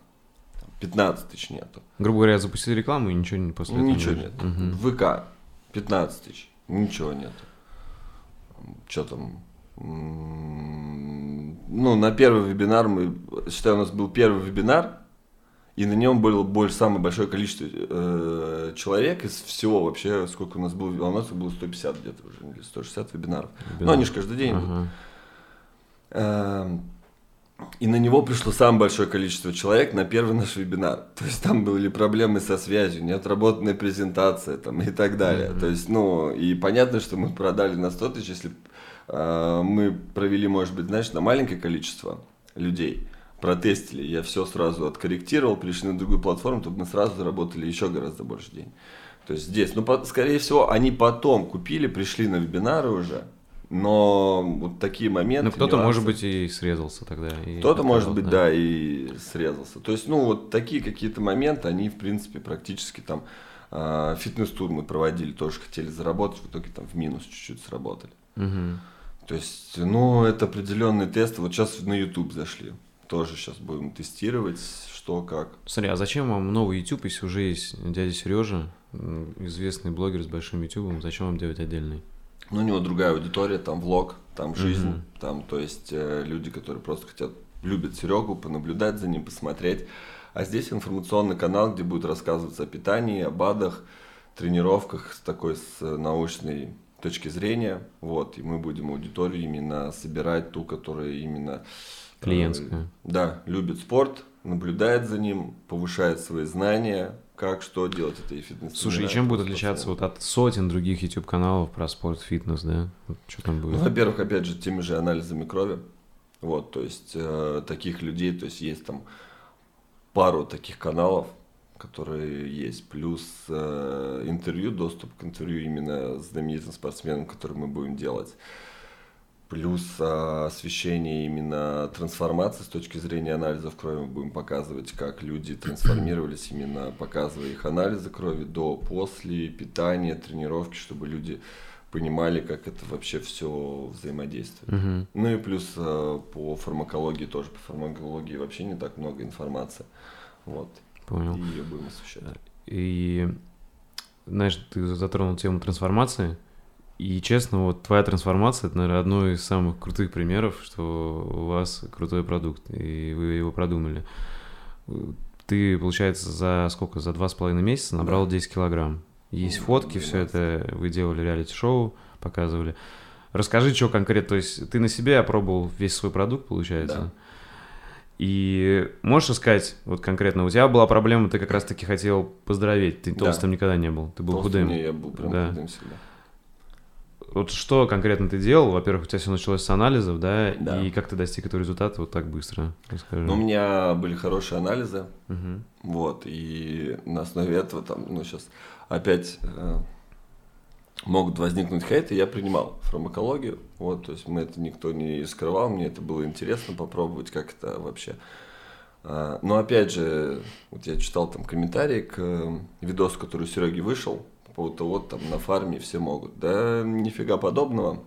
15 тысяч нету. Грубо говоря, запустили рекламу и ничего не после этого Ничего нет. Угу. ВК 15 тысяч, ничего нет. Что там? Ну, на первый вебинар мы, считаю, у нас был первый вебинар, и на нем было больше, самое большое количество э, человек из всего вообще, сколько у нас было, у нас было 150 где-то уже, или 160 вебинаров. Вебинар. Ну, они же каждый день. Ага. Э, и на него пришло самое большое количество человек на первый наш вебинар. То есть там были проблемы со связью, неотработанная презентация там, и так далее. Mm-hmm. То есть, ну, и понятно, что мы продали на 100 тысяч, если э, мы провели, может быть, знаешь, на маленькое количество людей, протестили, я все сразу откорректировал, пришли на другую платформу, то мы сразу заработали еще гораздо больше денег. То есть здесь, ну, по, скорее всего, они потом купили, пришли на вебинары уже, но вот такие моменты. Ну, кто-то, может быть, и срезался тогда. Кто-то, может быть, да. да, и срезался. То есть, ну, вот такие какие-то моменты, они, в принципе, практически там А, Фитнес-тур мы проводили, тоже хотели заработать, в итоге там в минус чуть-чуть сработали. Мгм. То есть, ну, это определенные тесты. Вот сейчас на YouTube зашли. Тоже сейчас будем тестировать, что как. Смотри, а зачем вам новый YouTube, если уже есть дядя Сережа, известный блогер с большим YouTube, зачем вам делать отдельный? Ну, у него другая аудитория, там влог, там жизнь, Мгм. там, то есть, э, люди, которые просто хотят, любят Серегу, понаблюдать за ним, посмотреть. А здесь информационный канал, где будет рассказываться о питании, о БАДах, тренировках с такой с научной точки зрения. Вот, и мы будем аудиторию именно собирать ту, которая именно... э, Клиентская. Да, любит спорт, наблюдает за ним, повышает свои знания, как, что делать это и фитнес. Слушай, и чем будет отличаться вот от сотен других YouTube каналов про спорт, фитнес, да? Вот что там Ну, будет? во-первых, опять же, теми же анализами крови. Вот, то есть э, таких людей, то есть есть там пару таких каналов, которые есть, плюс э, интервью, доступ к интервью именно с знаменитым спортсменом, который мы будем делать, плюс э, освещение именно трансформации с точки зрения анализов крови мы будем показывать, как люди трансформировались, именно показывая их анализы крови до, после, питания, тренировки, чтобы люди понимали, как это вообще все взаимодействует. Мгм. Ну и плюс э, по фармакологии тоже, по фармакологии вообще не так много информации. Вот. Понял. И ее будем освещать. И знаешь, ты затронул тему трансформации. И честно, вот твоя трансформация это, наверное, одно из самых крутых примеров, что у вас крутой продукт, и вы его продумали. Ты, получается, за сколько? За два с половиной месяца набрал 10 килограмм. Есть Ну, фотки, все 12. это вы делали реалити-шоу, показывали. Расскажи, что конкретно, то есть ты на себе опробовал весь свой продукт, получается? Да. И можешь сказать, вот конкретно, у тебя была проблема, ты как раз-таки хотел поздороветь, ты Да. толстым никогда не был, ты был Толстым худым. не, я был прям Да. худым всегда. Вот что конкретно ты делал? Во-первых, у тебя все началось с анализов, да? Да. И как ты достиг этого результата вот так быстро? Расскажи. Но у меня были хорошие анализы, Мгм. вот, и на основе этого там, ну, сейчас опять э, могут возникнуть хейты, я принимал фармакологию, вот, то есть мы это никто не скрывал, мне это было интересно попробовать, как это вообще. А, Но опять же, вот я читал там комментарии к э, видосу, который у Сереги вышел, поводу того, там на фарме все могут. Да нифига подобного.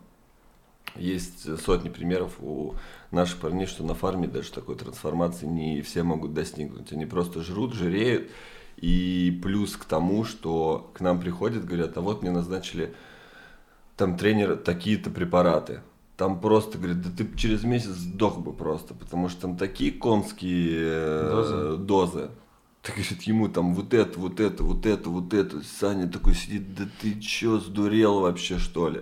Есть сотни примеров у наших парней, что на фарме даже такой трансформации не все могут достигнуть. Они просто жрут, жиреют. И плюс к тому, что к нам приходят, говорят, а вот мне назначили там тренер такие-то препараты. Там просто, говорит, да ты через месяц сдох бы просто, потому что там такие конские э, Дозы? дозы. Ты, говорит, ему там вот это, вот это, вот это, вот это. Саня такой сидит, да ты чё, сдурел вообще, что ли?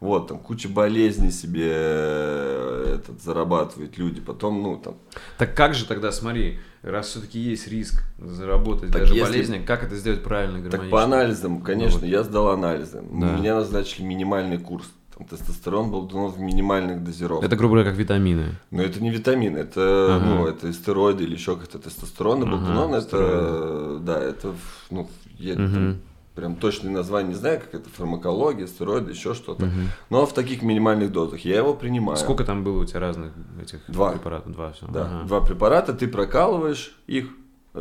Вот, там куча болезней себе э, этот, зарабатывают люди. Потом, ну, там, Так как же тогда, смотри, раз все-таки есть риск заработать Так даже если- болезни, как это сделать правильно, Так гармонично? по анализам, конечно, вот. я сдал анализы. Да. Меня назначили минимальный курс. Там тестостерон был дан в минимальных дозировках. Это, грубо говоря, как витамины. Но это не витамин, это, Ага. ну, это стероиды или еще как-то тестостерон, Ага, болденон, это, стероиды. да, это, ну, я Мгм. там прям точное название не знаю, как это фармакология, стероиды, еще что-то. Мгм. Но в таких минимальных дозах я его принимаю. Сколько там было у тебя разных этих Два. препаратов? Два, все. Да, два препарата, ты прокалываешь их,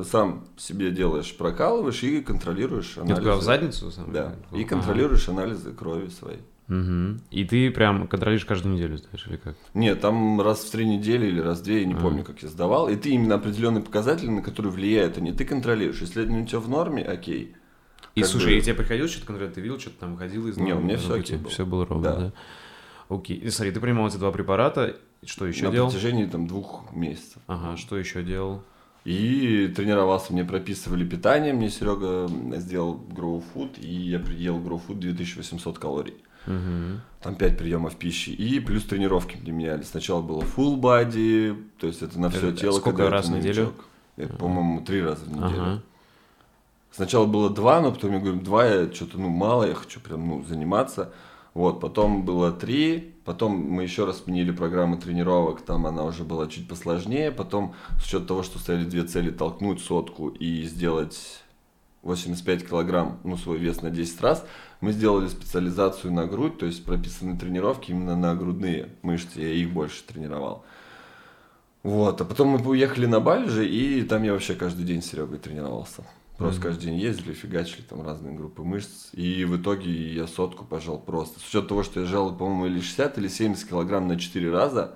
сам себе делаешь, прокалываешь и контролируешь Ты анализы. туда в задницу? сам? Да, и Ага. контролируешь анализы крови своей. Мгм. И ты прям контролируешь каждую неделю, знаешь, или как? Нет, там раз в три недели или раз в две, я не А. помню, как я сдавал. И ты именно определенные показатели, на которые влияют они, ты контролируешь. Если это у тебя в норме, окей. И Как слушай, бы- и тебе приходилось что-то контролировать? Ты видел, что-то там выходило из Не, у нормы? меня Ну, окей было. Все было ровно, Да. да? Окей. И смотри, ты принимал эти два препарата, что еще на делал? протяжении там двух месяцев. Ага, что еще делал? И тренировался, мне прописывали питание, мне Серега сделал Grow Food, и я ел Grow Food 2800 калорий. Мгм. Там 5 приемов пищи. И плюс тренировки мне меняли. Сначала было full body, то есть это на все Это тело. сколько раз в неделю? Это, по-моему, три раза в неделю. Ага. Сначала было два, но потом я говорю, два, я что-то, ну, мало, я хочу прям, ну, заниматься. Вот, потом было три, потом мы еще раз сменили программу тренировок, там она уже была чуть посложнее, потом с учетом того, что стояли две цели, толкнуть сотку и сделать 85 килограмм, ну, свой вес на 10 раз, мы сделали специализацию на грудь, то есть прописаны тренировки именно на грудные мышцы, я их больше тренировал. Вот, а потом мы уехали на Бали же, и там я вообще каждый день с Серегой тренировался. Просто каждый день ездили, фигачили там разные группы мышц. И в итоге я сотку пожал просто. С учетом того, что я жал, по-моему, или 60, или 70 килограмм на 4 раза,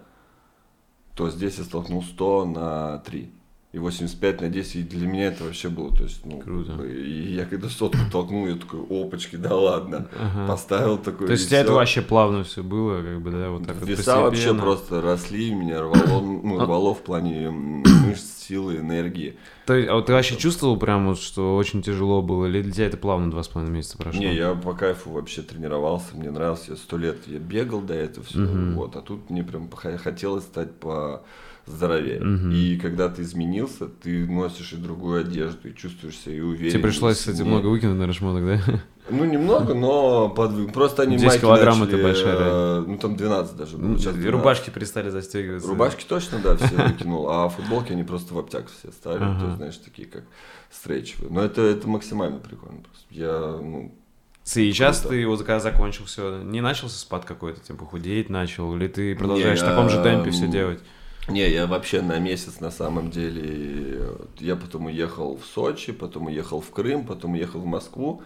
то здесь я столкнул 100 на 3 и 85 на 10, и для меня это вообще было, то есть, ну, Круто. и я когда сотку толкнул, я такой, опачки, да ладно, Ага. поставил такой, То есть у тебя это вообще плавно все было, как бы, да, вот так вот Веса вообще постепенно. просто росли, меня рвало, ну, А- рвало в плане мышц, силы, энергии. То есть, а вот ты вообще чувствовал прям вот, что очень тяжело было, или для тебя это плавно два с половиной месяца прошло? Не, я по кайфу вообще тренировался, мне нравилось, я сто лет я бегал до этого все, Мгм. вот, а тут мне прям хотелось стать по здоровее. Мгм. И когда ты изменился, ты носишь и другую одежду, и чувствуешь себя и увереннее. Тебе пришлось, и кстати, много выкинуть, наверное, шмоток, да? Ну, немного, но подвиг. Просто они 10 майки килограмм начали, это большая э, Ну, там 12 даже было. сейчас И 12. рубашки перестали застегиваться. Рубашки точно, да, все выкинул, а футболки они просто в обтяг все ставили, Ага. то есть, знаешь, такие как стрейчевые. Но это, это максимально прикольно просто. Я, ну, Сейчас ты вот когда закончил все, не начался спад какой-то, типа худеть начал, или ты продолжаешь Не, в таком же темпе все делать? Не, я вообще на месяц на самом деле. Я потом уехал в Сочи, потом уехал в Крым, потом уехал в Москву.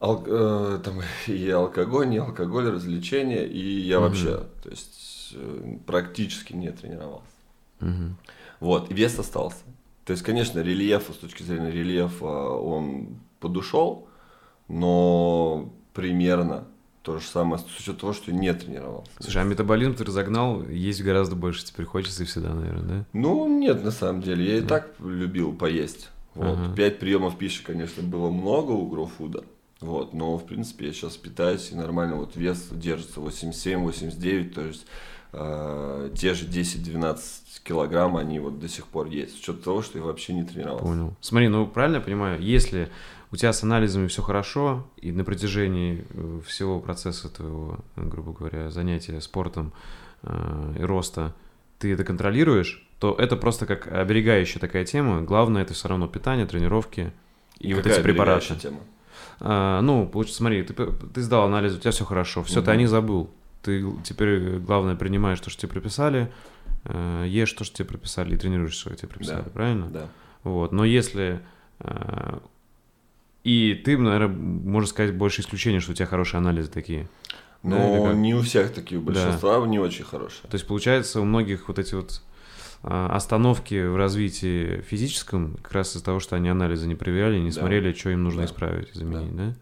Ал- э, там и алкоголь, не алкоголь, развлечения. И я Мгм. вообще, то есть, э, практически не тренировался. Мгм. Вот, и вес остался. То есть, конечно, рельефа, с точки зрения рельефа, он подушел, но примерно то же самое с учетом того, что не тренировался. Слушай, а метаболизм ты разогнал, есть гораздо больше теперь хочется и всегда, наверное, да? Ну, нет, на самом деле. Я и так любил поесть. Вот. Ага. Пять приемов пищи, конечно, было много у грофуда. Вот, но, в принципе, я сейчас питаюсь, и нормально вот вес держится 87-89, то есть э, те же 10-12 килограмм, они вот до сих пор есть. С учетом того, что я вообще не тренировался. Понял. Смотри, ну правильно я понимаю, если у тебя с анализами все хорошо, и на протяжении э, всего процесса твоего, э, грубо говоря, занятия спортом э, и роста ты это контролируешь, то это просто как оберегающая такая тема. Главное это все равно питание, тренировки и вот Какая эти препараты. тема? А, ну, получается, смотри, ты, ты сдал анализ, у тебя все хорошо, все, ты Мгм. о них забыл. Ты теперь главное принимаешь то, что тебе прописали, ешь то, что тебе прописали, и тренируешься, что тебе прописали, Да. правильно? Да. Вот. Но если и ты, наверное, можно сказать, больше исключение, что у тебя хорошие анализы такие. Да, или Но как? не у всех такие, у Да. большинства не очень хорошие. То есть, получается, у многих вот эти вот а, остановки в развитии физическом как раз из-за того, что они анализы не проверяли, не Да. смотрели, что им нужно Да. исправить, заменить, да?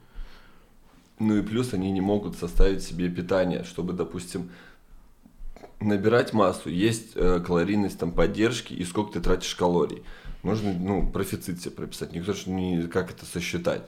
Ну и плюс они не могут составить себе питание, чтобы, допустим, набирать массу, есть э, калорийность там поддержки и сколько ты тратишь калорий. Нужно, ну, профицит себе прописать. Никто же не как это сосчитать.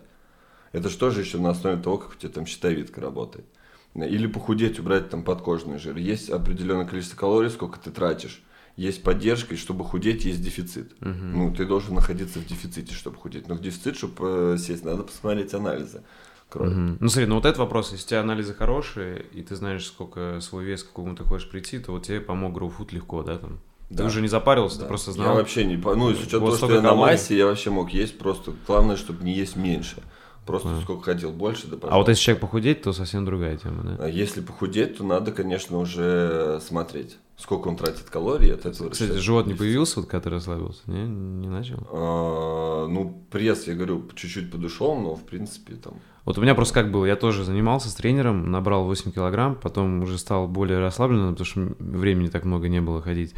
Это же тоже еще на основе того, как у тебя там щитовидка работает. Или похудеть, убрать там подкожный жир. Есть определенное количество калорий, сколько ты тратишь. Есть поддержка, и чтобы худеть, есть дефицит. Мгм. Ну, ты должен находиться в дефиците, чтобы худеть. Но в дефицит, чтобы э, сесть, надо посмотреть анализы крови. Мгм. Ну смотри, ну вот этот вопрос, если у тебя анализы хорошие, и ты знаешь, сколько свой вес, к какому ты хочешь прийти, то вот тебе помог GrowFood легко, да, там? Ты Да. уже не запарился, Да. ты просто Я знал. вообще не... Ну, с учетом того, что я на массе, я вообще мог есть просто... Главное, чтобы не есть меньше. Просто Понял. сколько хотел, больше, да, А вот пожалуйста. если человек похудеть, то совсем другая тема, да? А если похудеть, то надо, конечно, уже смотреть, сколько он тратит калорий от этого. Кстати, решать. живот не появился, вот когда ты расслабился? Не, не начал? А, ну, пресс, я говорю, чуть-чуть подушел, но, в принципе, там... Вот у меня просто как было, я тоже занимался с тренером, набрал 8 килограмм, потом уже стал более расслабленным, потому что времени так много не было ходить.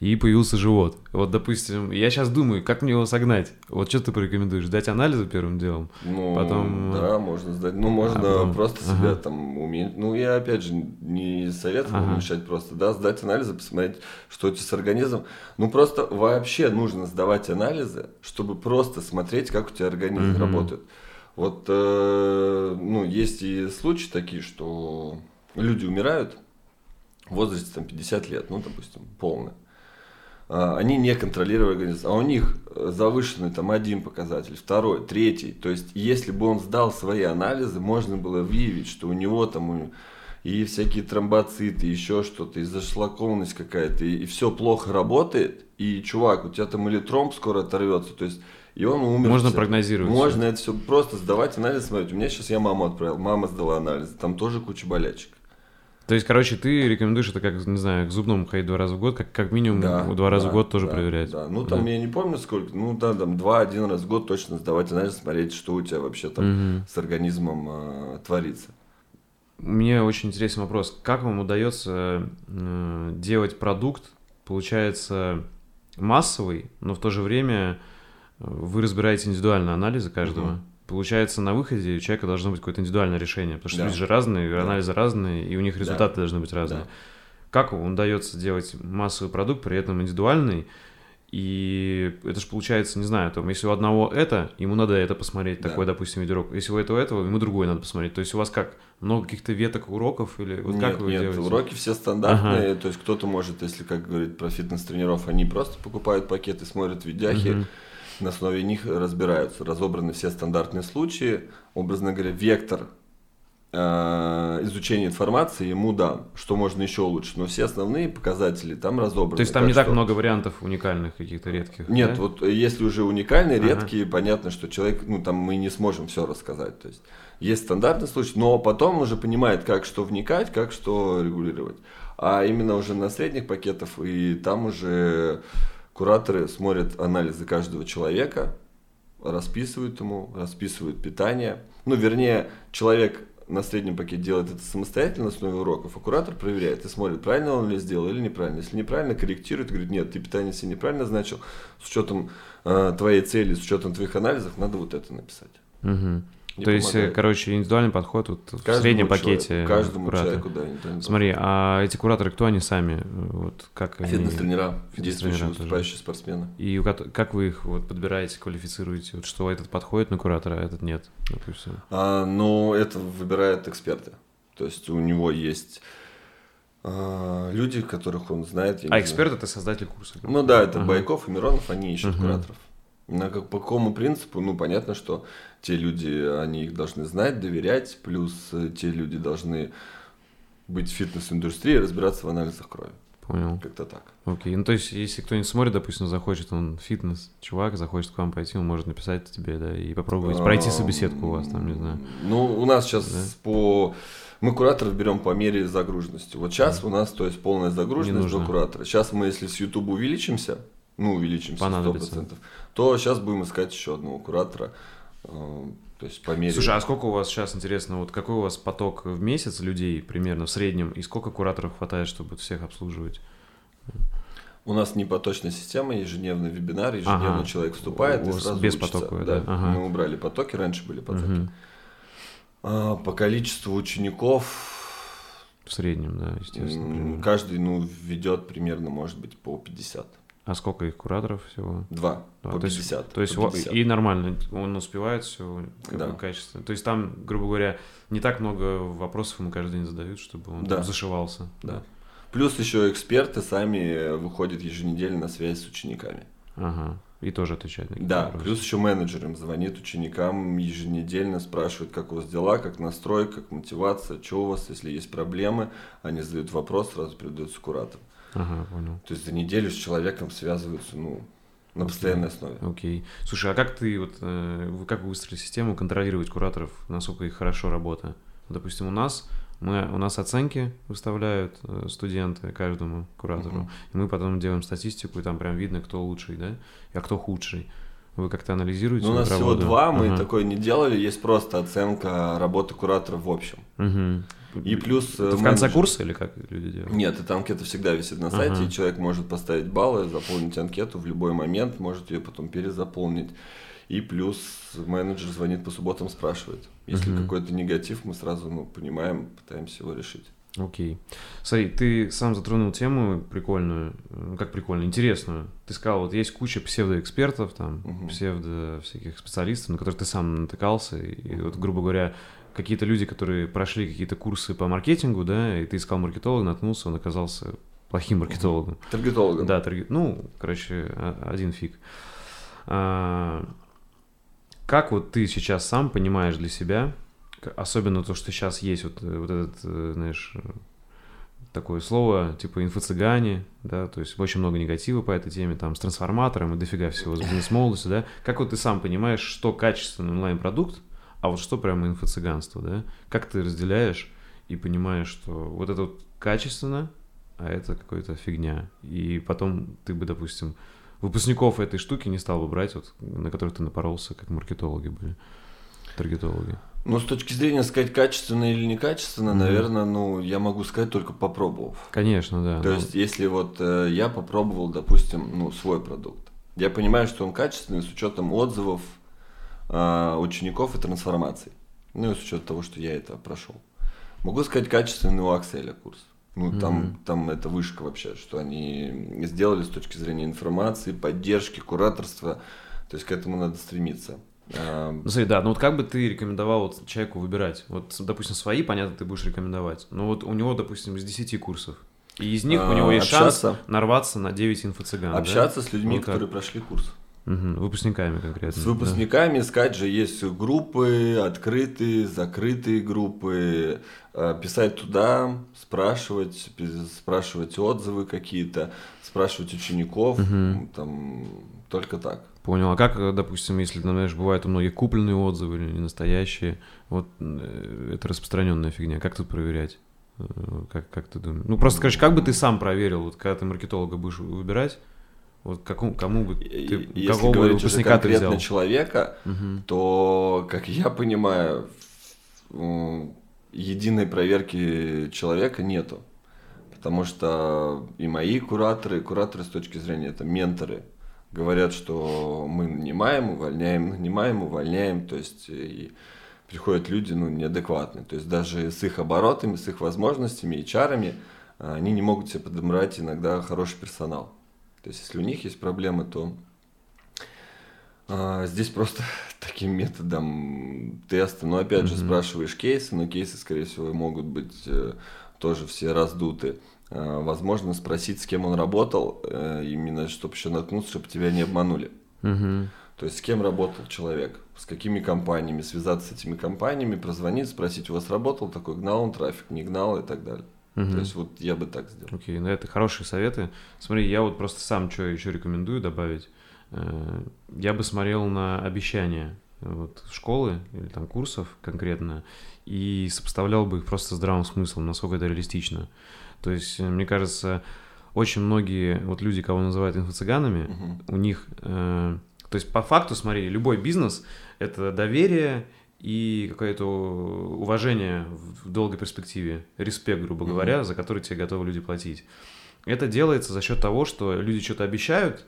И появился живот. Вот, допустим, я сейчас думаю, как мне его согнать? Вот что ты порекомендуешь? Дать анализы первым делом? Ну, Потом, да, можно сдать. Ну, можно а, потом- просто ага. себя там уметь. Ну, я, опять же, не советую Ага. уменьшать просто, да, сдать анализы, посмотреть, что у тебя с организмом. Ну, просто вообще нужно сдавать анализы, чтобы просто смотреть, как у тебя организм Мгм. работает. Вот, э, ну, есть и случаи такие, что люди умирают в возрасте там 50 лет, ну, допустим, полно. А, Они не контролировали организм, а у них э, завышенный там один показатель, второй, третий. То есть, если бы он сдал свои анализы, можно было выявить, что у него там и всякие тромбоциты, еще что-то, и зашлакованность какая-то, и, все плохо работает, и чувак, у тебя там или тромб скоро оторвется, то есть, и он умер. Можно прогнозировать. Можно это все просто сдавать анализ, смотреть. У меня сейчас я маму отправил, мама сдала анализы, там тоже куча болячек. То есть, короче, ты рекомендуешь это как, не знаю, к зубному ходить два раза в год, как, как минимум Да, два раза да, в год тоже да, проверять. Да, ну там Да. я не помню сколько, ну да, там два-один раз в год точно сдавать анализ, смотреть, что у тебя вообще там Мгм. с организмом э, творится. Мне очень интересный вопрос. Как вам удается э, делать продукт, получается, массовый, но в то же время вы разбираете индивидуально анализы каждого? Мгм. Получается, на выходе у человека должно быть какое-то индивидуальное решение, потому что Да. люди же разные, Да. анализы разные, и у них результаты должны быть разные. Да. Как вам удается делать массовый продукт, при этом индивидуальный? И это же получается, не знаю, там, если у одного это, ему надо это посмотреть, Да. такой, допустим, видеоурок. Если у этого этого, ему другой надо посмотреть. То есть у вас как, много каких-то веток уроков или вот нет, как вы нет, делаете? уроки все стандартные, то есть кто-то может, если, как говорит про фитнес-тренеров, они просто покупают пакеты, смотрят видяхи, Мгм. На основе них разбираются. Разобраны все стандартные случаи, образно говоря, вектор э, изучения информации ему дан, что можно еще лучше, но все основные показатели там разобраны. То есть там не так что- много вариантов уникальных каких-то редких? Нет, да? вот э, если уже уникальные, Ага. редкие, понятно, что человек, ну там мы не сможем все рассказать. То есть есть стандартный случай, но потом уже понимает, как что вникать, как что регулировать. А именно уже на средних пакетах, и там уже кураторы смотрят анализы каждого человека, расписывают ему, расписывают питание. Ну, вернее, человек на среднем пакете делает это самостоятельно на основе уроков, а куратор проверяет и смотрит, правильно он ли сделал или неправильно. Если неправильно, корректирует, говорит, нет, ты питание себе неправильно назначил, с учетом э, твоей цели, с учетом твоих анализов, надо вот это написать. Мгм. Не То есть, э, помогает. короче, индивидуальный подход вот в среднем человеку- пакете. каждому куратора. человеку, да. Смотри, а эти кураторы, кто они сами? Вот как они... Фитнес-тренера, Фитнес-тренера действующие тоже. выступающие спортсмены. И как вы их вот подбираете, квалифицируете? Вот что этот подходит на куратора, а этот нет, допустим. А, но это выбирают эксперты. То есть у него есть а, люди, которых он знает. А эксперт знаю. это создатель курса? Ну да, это Ага. Байков и Миронов, они ищут Мгм. кураторов. На как, по какому принципу? Ну, понятно, что те люди, они их должны знать, доверять, плюс э, те люди должны быть в фитнес-индустрии, разбираться в анализах крови. Понял. Как-то так. Окей. Ну, то есть, если кто-нибудь смотрит, допустим, захочет, он фитнес, чувак, захочет к вам пойти, он может написать тебе, да, и попробовать пройти собеседку у вас там, не знаю. Ну, у нас сейчас Да. по... Мы кураторов берем по мере загруженности. Вот сейчас у нас, то есть, полная загруженность до куратора. Сейчас мы, если с YouTube увеличимся, ну, увеличимся Понадобится. 100%, то сейчас будем искать еще одного куратора. э, То есть, по мере... Слушай, а сколько у вас сейчас, интересно, вот какой у вас поток в месяц людей примерно в среднем, и сколько кураторов хватает, чтобы всех обслуживать? У нас не поточная система, ежедневный вебинар, ежедневно Ага. человек вступает и сразу без учится. потока, да. да? Ага. Мы убрали потоки, раньше были потоки. Мгм. А, по количеству учеников В среднем, да, естественно. примерно. каждый ну, ведет примерно, может быть, по 50. А сколько их кураторов всего? Два, Да, по то есть- 50. То есть по у вас- 50. и нормально, он успевает все как Да. бы качественно. То есть там, грубо говоря, не так много вопросов ему каждый день задают, чтобы он Да. зашивался. Да. Плюс еще эксперты сами выходят еженедельно на связь с учениками. Ага. И тоже отвечать на какие-то Да, вопросы. плюс еще менеджер им звонит ученикам еженедельно, спрашивает, как у вас дела, как настрой, как мотивация, что у вас, если есть проблемы, они задают вопрос, сразу передаются куратору. Ага, понял. То есть за неделю с человеком связываются, ну, на постоянной основе. Окей. Слушай, а как ты вот э, как вы выстроили систему контролировать кураторов, насколько их хорошо работа? Допустим, у нас мы, у нас оценки выставляют э, студенты каждому куратору, Мгм. и мы потом делаем статистику, и там прям видно, кто лучший, да, а кто худший. Вы как-то анализируете? Ну, у нас вот всего работу? два, мы Ага. такое не делали, есть просто оценка работы куратора в общем. Мгм. И плюс... э, Это в конце курса или как люди делают? Нет, эта анкета всегда висит на сайте, Ага. и человек может поставить баллы, заполнить анкету в любой момент, может ее потом перезаполнить. И плюс менеджер звонит по субботам, спрашивает. Если Мгм. какой-то негатив, мы сразу ну, понимаем, пытаемся его решить. Окей. Смотри, ты сам затронул тему прикольную, ну, как прикольную, интересную. Ты сказал, вот есть куча псевдоэкспертов, там, Мгм. псевдо всяких специалистов, на которых ты сам натыкался, и вот, грубо говоря, какие-то люди, которые прошли какие-то курсы по маркетингу, да, и ты искал маркетолога, наткнулся, он оказался плохим маркетологом. Таргетологом. Да, таргет, ну, короче, а- один фиг. А, Как вот ты сейчас сам понимаешь для себя, особенно то, что сейчас есть вот, э, вот этот, э, знаешь, э, такое слово, типа инфо-цыгане, да, то есть очень много негатива по этой теме, там, с трансформатором и дофига всего, с бизнес-молодостью, да. Как вот ты сам понимаешь, что качественный онлайн-продукт, а вот что прямо инфо-цыганство, да? Как ты разделяешь и понимаешь, что вот это вот качественно, а это какая-то фигня. И потом ты бы, допустим, выпускников этой штуки не стал бы брать, вот, на которых ты напоролся, как маркетологи были, таргетологи. Ну, с точки зрения сказать качественно или некачественно, Мгм. наверное, ну, я могу сказать только попробовав. Конечно, да. То ну, есть, если вот э, я попробовал, допустим, ну, свой продукт, я понимаю, что он качественный с учетом отзывов э, учеников и трансформаций. Ну, и с учетом того, что я это прошел. Могу сказать качественный у Акселя курс. Ну, там, Мгм. там это вышка вообще, что они сделали с точки зрения информации, поддержки, кураторства. То есть к этому надо стремиться. А, Ну, смотри, да, ну вот как бы ты рекомендовал вот человеку выбирать? Вот, допустим, свои, понятно, ты будешь рекомендовать. Но вот у него, допустим, из 10 курсов. И из них у А, него есть шанс общаться. нарваться на 9 инфо-цыган. да? общаться с людьми, Вот так. которые прошли курс. Мгм, Выпускниками конкретно. С да. выпускниками искать же есть группы, открытые, закрытые группы, э, писать туда, спрашивать, спрашивать отзывы какие-то, спрашивать учеников, Мгм. там только так. Понял. А как, допустим, если, знаешь, бывают у многих купленные отзывы или не настоящие, вот э, это распространенная фигня. Как тут проверять? Э, Как, как ты думаешь? Ну, просто скажи, как бы ты сам проверил, вот когда ты маркетолога будешь выбирать, вот какому, кому бы И- ты, Если какого говорить уже конкретно взял? человека, Мгм. то, как я понимаю, единой проверки человека нету. Потому что и мои кураторы, и кураторы с точки зрения, это менторы, говорят, что мы нанимаем, увольняем, нанимаем, увольняем, то есть и приходят люди ну, неадекватные. То есть даже с их оборотами, с их возможностями, HR, они не могут себе подобрать иногда хороший персонал. То есть если у них есть проблемы, то а, здесь просто таким методом теста, ну опять же Мгм. спрашиваешь кейсы, но кейсы, скорее всего, могут быть э, тоже все раздуты. А, возможно, спросить, с кем он работал, э, именно чтобы еще наткнуться, чтобы тебя не обманули. Мгм. То есть с кем работал человек, с какими компаниями, связаться с этими компаниями, прозвонить, спросить, у вас работал такой, гнал он трафик, не гнал и так далее. Мгм. То есть вот я бы так сделал. Окей, ну это хорошие советы. Смотри, я вот просто сам что еще рекомендую добавить. Э, Я бы смотрел на обещания вот, школы или там курсов конкретно и сопоставлял бы их просто с здравым смыслом, насколько это реалистично. То есть, э, мне кажется, очень многие вот люди, кого называют инфо-цыганами, Мгм. у них... э, то есть, по факту, смотри, любой бизнес — это доверие и какое-то уважение в долгой перспективе, респект, грубо говоря, за который тебе готовы люди платить. Это делается за счет того, что люди что-то обещают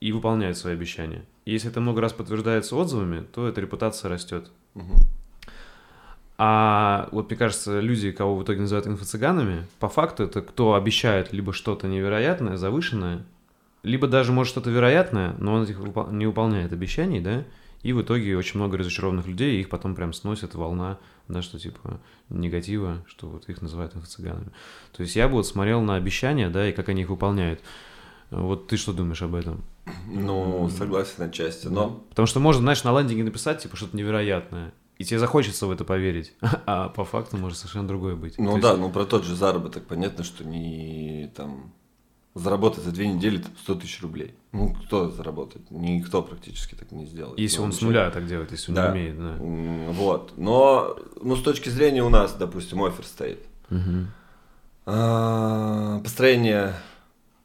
и выполняют свои обещания. И если это много раз подтверждается отзывами, то эта репутация растет. Мгм. А вот мне кажется, люди, кого в итоге называют инфо-цыганами, по факту это кто обещает либо что-то невероятное, завышенное, либо даже может что-то вероятное, но он этих не выполняет обещаний, да, и в итоге очень много разочарованных людей, и их потом прям сносит волна, да, что типа негатива, что вот их называют инфо-цыганами. То есть я бы вот смотрел на обещания, да, и как они их выполняют. Вот ты что думаешь об этом? Ну, согласен отчасти, но Потому что можно, знаешь, на лендинге написать, типа, что-то невероятное, и тебе захочется в это поверить, а по факту может совершенно другое быть. Ну То да, есть- ну про тот же заработок понятно, что не там заработать за две недели там, 100 тысяч рублей. Ну, кто заработает? Никто практически так не сделает. Если Ну, он с нуля так делает, если он Да. не умеет, да. Вот. Но, ну, с точки зрения у нас, допустим, офер стоит. А, Построение...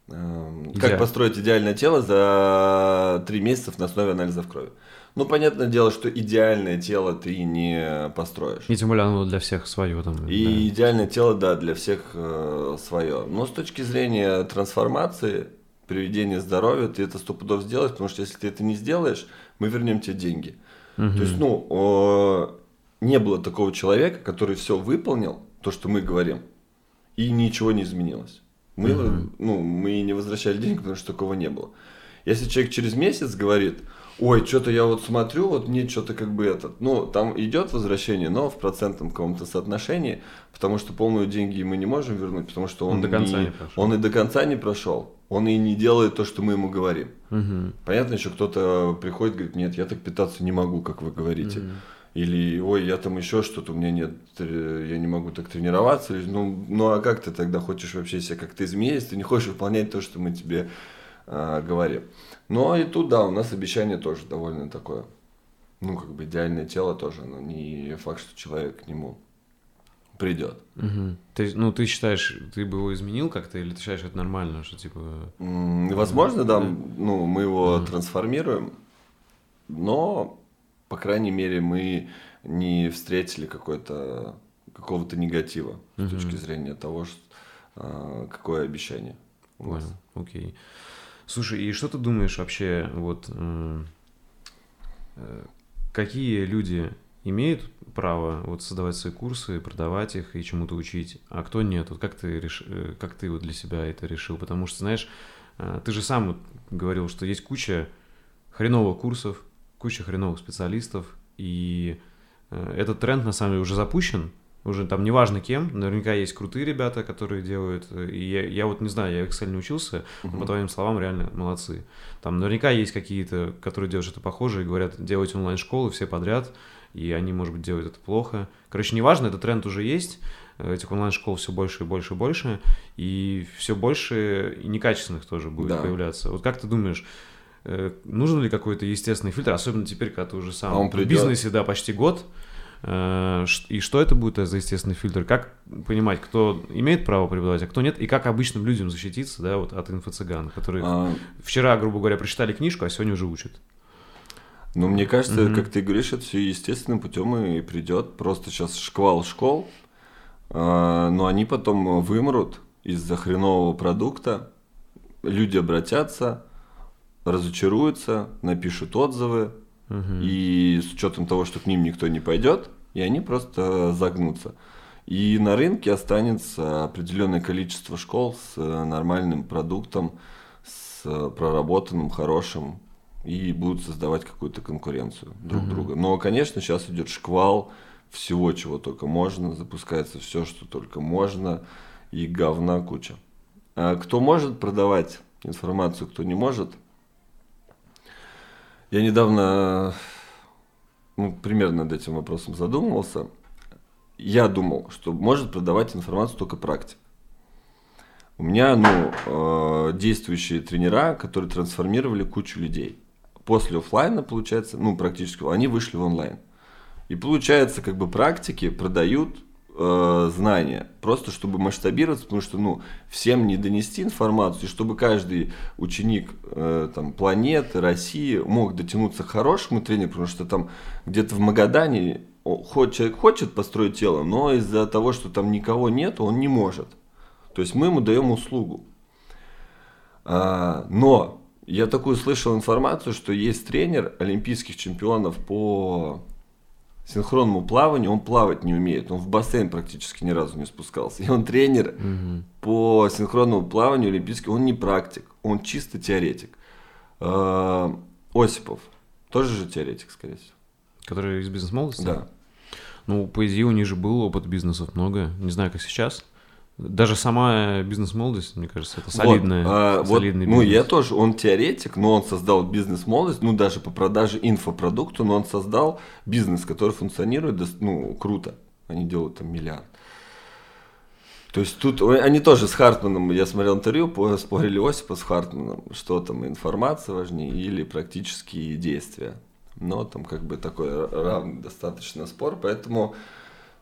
Идеаль- Как построить идеальное тело за три месяца на основе анализов крови. Ну, понятное дело, что идеальное тело ты не построишь. И тем более оно для всех свое там. И да. идеальное тело, да, для всех свое. Но с точки зрения трансформации, приведения здоровья, ты это сто пудов сделаешь, потому что если ты это не сделаешь, мы вернем тебе деньги. Мгм. То есть, ну, о, не было такого человека, который все выполнил, то, что мы говорим, и ничего не изменилось. Мы, Мгм. ну, мы не возвращали деньги, потому что такого не было. Если человек через месяц говорит, ой, что-то я вот смотрю, вот мне что-то как бы этот, ну, там идет возвращение, но в процентном каком-то соотношении, потому что полную деньги мы не можем вернуть, потому что он, Он до конца не- не прошел. он и до конца не прошел, он и не делает то, что мы ему говорим. Мгм. Понятно, еще кто-то приходит, говорит, нет, я так питаться не могу, как вы говорите. Мгм. Или, ой, я там еще что-то, у меня нет, э, я не могу так тренироваться. Или, Ну, ну а как ты тогда хочешь вообще себя как-то изменить, ты не хочешь выполнять то, что мы тебе а, говорим. Но и тут, да, у нас обещание тоже довольно такое. Ну, как бы идеальное тело тоже, но не факт, что человек к нему придет. Угу. Ты, ну, ты считаешь, ты бы его изменил как-то, или ты считаешь, это нормально, что типа... Возможно, да, ну, мы его угу. трансформируем, но, по крайней мере, мы не встретили какой-то какого-то негатива угу. с точки зрения того, что, а, какое обещание. Понял, окей. Слушай, и что ты думаешь вообще, вот, э, э, какие люди имеют право вот создавать свои курсы, продавать их и чему-то учить, а кто нет? Вот как ты, реш... Э, как ты вот для себя это решил? Потому что, знаешь, ты же сам говорил, что есть куча хреновых курсов, куча хреновых специалистов, и этот тренд на самом деле уже запущен, уже там неважно кем, наверняка есть крутые ребята, которые делают, и я, я вот не знаю, я Excel не учился, но по твоим словам реально молодцы. Там наверняка есть какие-то, которые делают что-то похожее и говорят, делать онлайн-школы все подряд, и они, может быть, делают это плохо. Короче, неважно, этот тренд уже есть, этих онлайн-школ все больше и больше и больше, и все больше и некачественных тоже будет да. появляться. Вот как ты думаешь, э, нужен ли какой-то естественный фильтр, особенно теперь, когда ты уже сам а в бизнесе, да, почти год, э, и что это будет за естественный фильтр? Как понимать, кто имеет право преподавать, а кто нет? И как обычным людям защититься да, вот от инфо-цыган, которые а... вчера, грубо говоря, прочитали книжку, а сегодня уже учат? Ну, мне кажется, mm-hmm. как ты говоришь, это все естественным путем и придет. Просто сейчас шквал школ, э, но они потом вымрут из-за хренового продукта. Люди обратятся, разочаруются, напишут отзывы, и с учетом того, что к ним никто не пойдет, и они просто загнутся. И на рынке останется определенное количество школ с нормальным продуктом, с проработанным, хорошим и будут создавать какую-то конкуренцию друг mm-hmm. друга. Но, конечно, сейчас идет шквал всего, чего только можно, запускается все, что только можно, и говна куча. А кто может продавать информацию, кто не может? Я недавно ну, примерно над этим вопросом задумывался. Я думал, что может продавать информацию только практик. У меня, ну, э, действующие тренера, которые трансформировали кучу людей после офлайна, получается, ну, практически, они вышли в онлайн. И получается, как бы практики продают э, знания, просто чтобы масштабироваться, потому что, ну, всем не донести информацию, чтобы каждый ученик э, там, планеты, России мог дотянуться к хорошему тренеру, потому что там где-то в Магадане хоть человек хочет построить тело, но из-за того, что там никого нет, он не может. То есть мы ему даем услугу. А, но я такую слышал информацию, что есть тренер олимпийских чемпионов по синхронному плаванию, он плавать не умеет, он в бассейн практически ни разу не спускался. И он тренер угу. по синхронному плаванию олимпийский, он не практик, он чисто теоретик. А, Осипов, тоже же теоретик, скорее всего. Который из бизнес-молодости? Да. Ну, по идее, у них же был опыт бизнесов много. Не знаю, как сейчас. Даже сама бизнес-молодость, мне кажется, это солидная, вот, а, солидный вот, бизнес. Ну, я тоже, он теоретик, но он создал бизнес-молодость, ну, даже по продаже инфопродукту, но он создал бизнес, который функционирует, ну, круто. Они делают там миллиард. То есть тут они тоже с Хартманом, я смотрел интервью, спорили Осипа с Хартманом, что там информация важнее или практические действия. Но там как бы такой равный достаточно спор, поэтому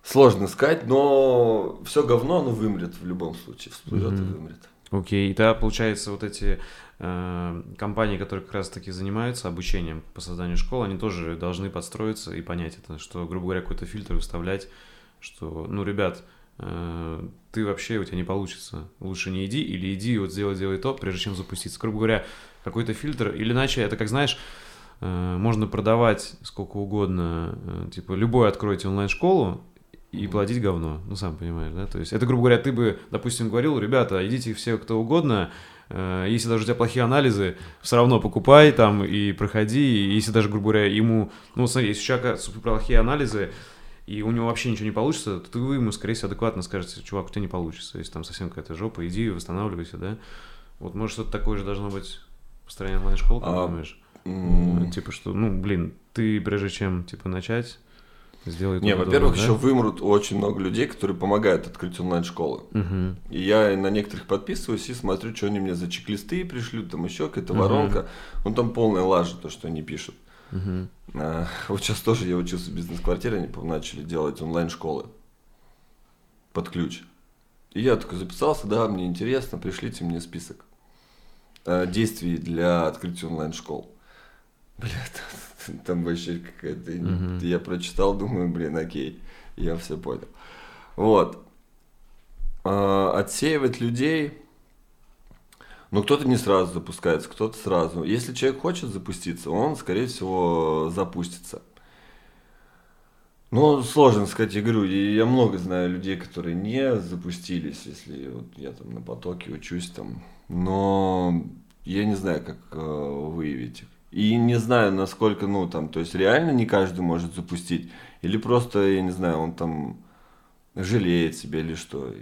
Сложно сказать, но все говно, оно вымрет в любом случае, всплывет mm-hmm. и вымрет. Окей, okay. и тогда, получается, вот эти э, компании, которые как раз-таки занимаются обучением по созданию школ, они тоже должны подстроиться и понять это, что, грубо говоря, какой-то фильтр выставлять, что, ну, ребят, э, ты вообще, у тебя не получится, лучше не иди, или иди, вот сделай, сделай то, прежде чем запуститься. Грубо говоря, какой-то фильтр, или иначе это, как знаешь, э, можно продавать сколько угодно, э, типа, любой откройте онлайн-школу, и платить говно, ну сам понимаешь, да, то есть это, грубо говоря, ты бы, допустим, говорил, ребята, идите все кто угодно, э, если даже у тебя плохие анализы, все равно покупай там и проходи, и если даже, грубо говоря, ему, ну смотри, если у человека супер плохие анализы, и у него вообще ничего не получится, то вы ему, скорее всего, адекватно скажете, чувак, у тебя не получится, если там совсем какая-то жопа, иди, восстанавливайся, да, вот может что-то такое же должно быть в стороне онлайн-школы, а, думаешь? Mm. Типа что, ну, блин, ты прежде чем, типа, начать, сделает. Не, во-первых, да? еще вымрут очень много людей, которые помогают открыть онлайн-школы. Угу. И я на некоторых подписываюсь и смотрю, что они мне за чек-листы пришлют, там еще какая-то угу. воронка. Ну там полная лажа, то, что они пишут. Угу. А, вот сейчас тоже я учился в бизнес-квартире, они начали делать онлайн-школы. под ключ. И я такой записался, да, мне интересно, пришлите мне список э, действий для открытия онлайн-школ. Бля, там вообще какая-то... Мгм. Я прочитал, думаю, блин, окей, я все понял. Вот. А, отсеивать людей... Ну, кто-то не сразу запускается, кто-то сразу. Если человек хочет запуститься, он, скорее всего, запустится. Ну, сложно сказать, я говорю, я много знаю людей, которые не запустились, если вот я там на потоке учусь там, но я не знаю, как э, выявить их. И не знаю, насколько, ну, там, то есть реально не каждый может запустить, или просто, я не знаю, он там жалеет себя или что.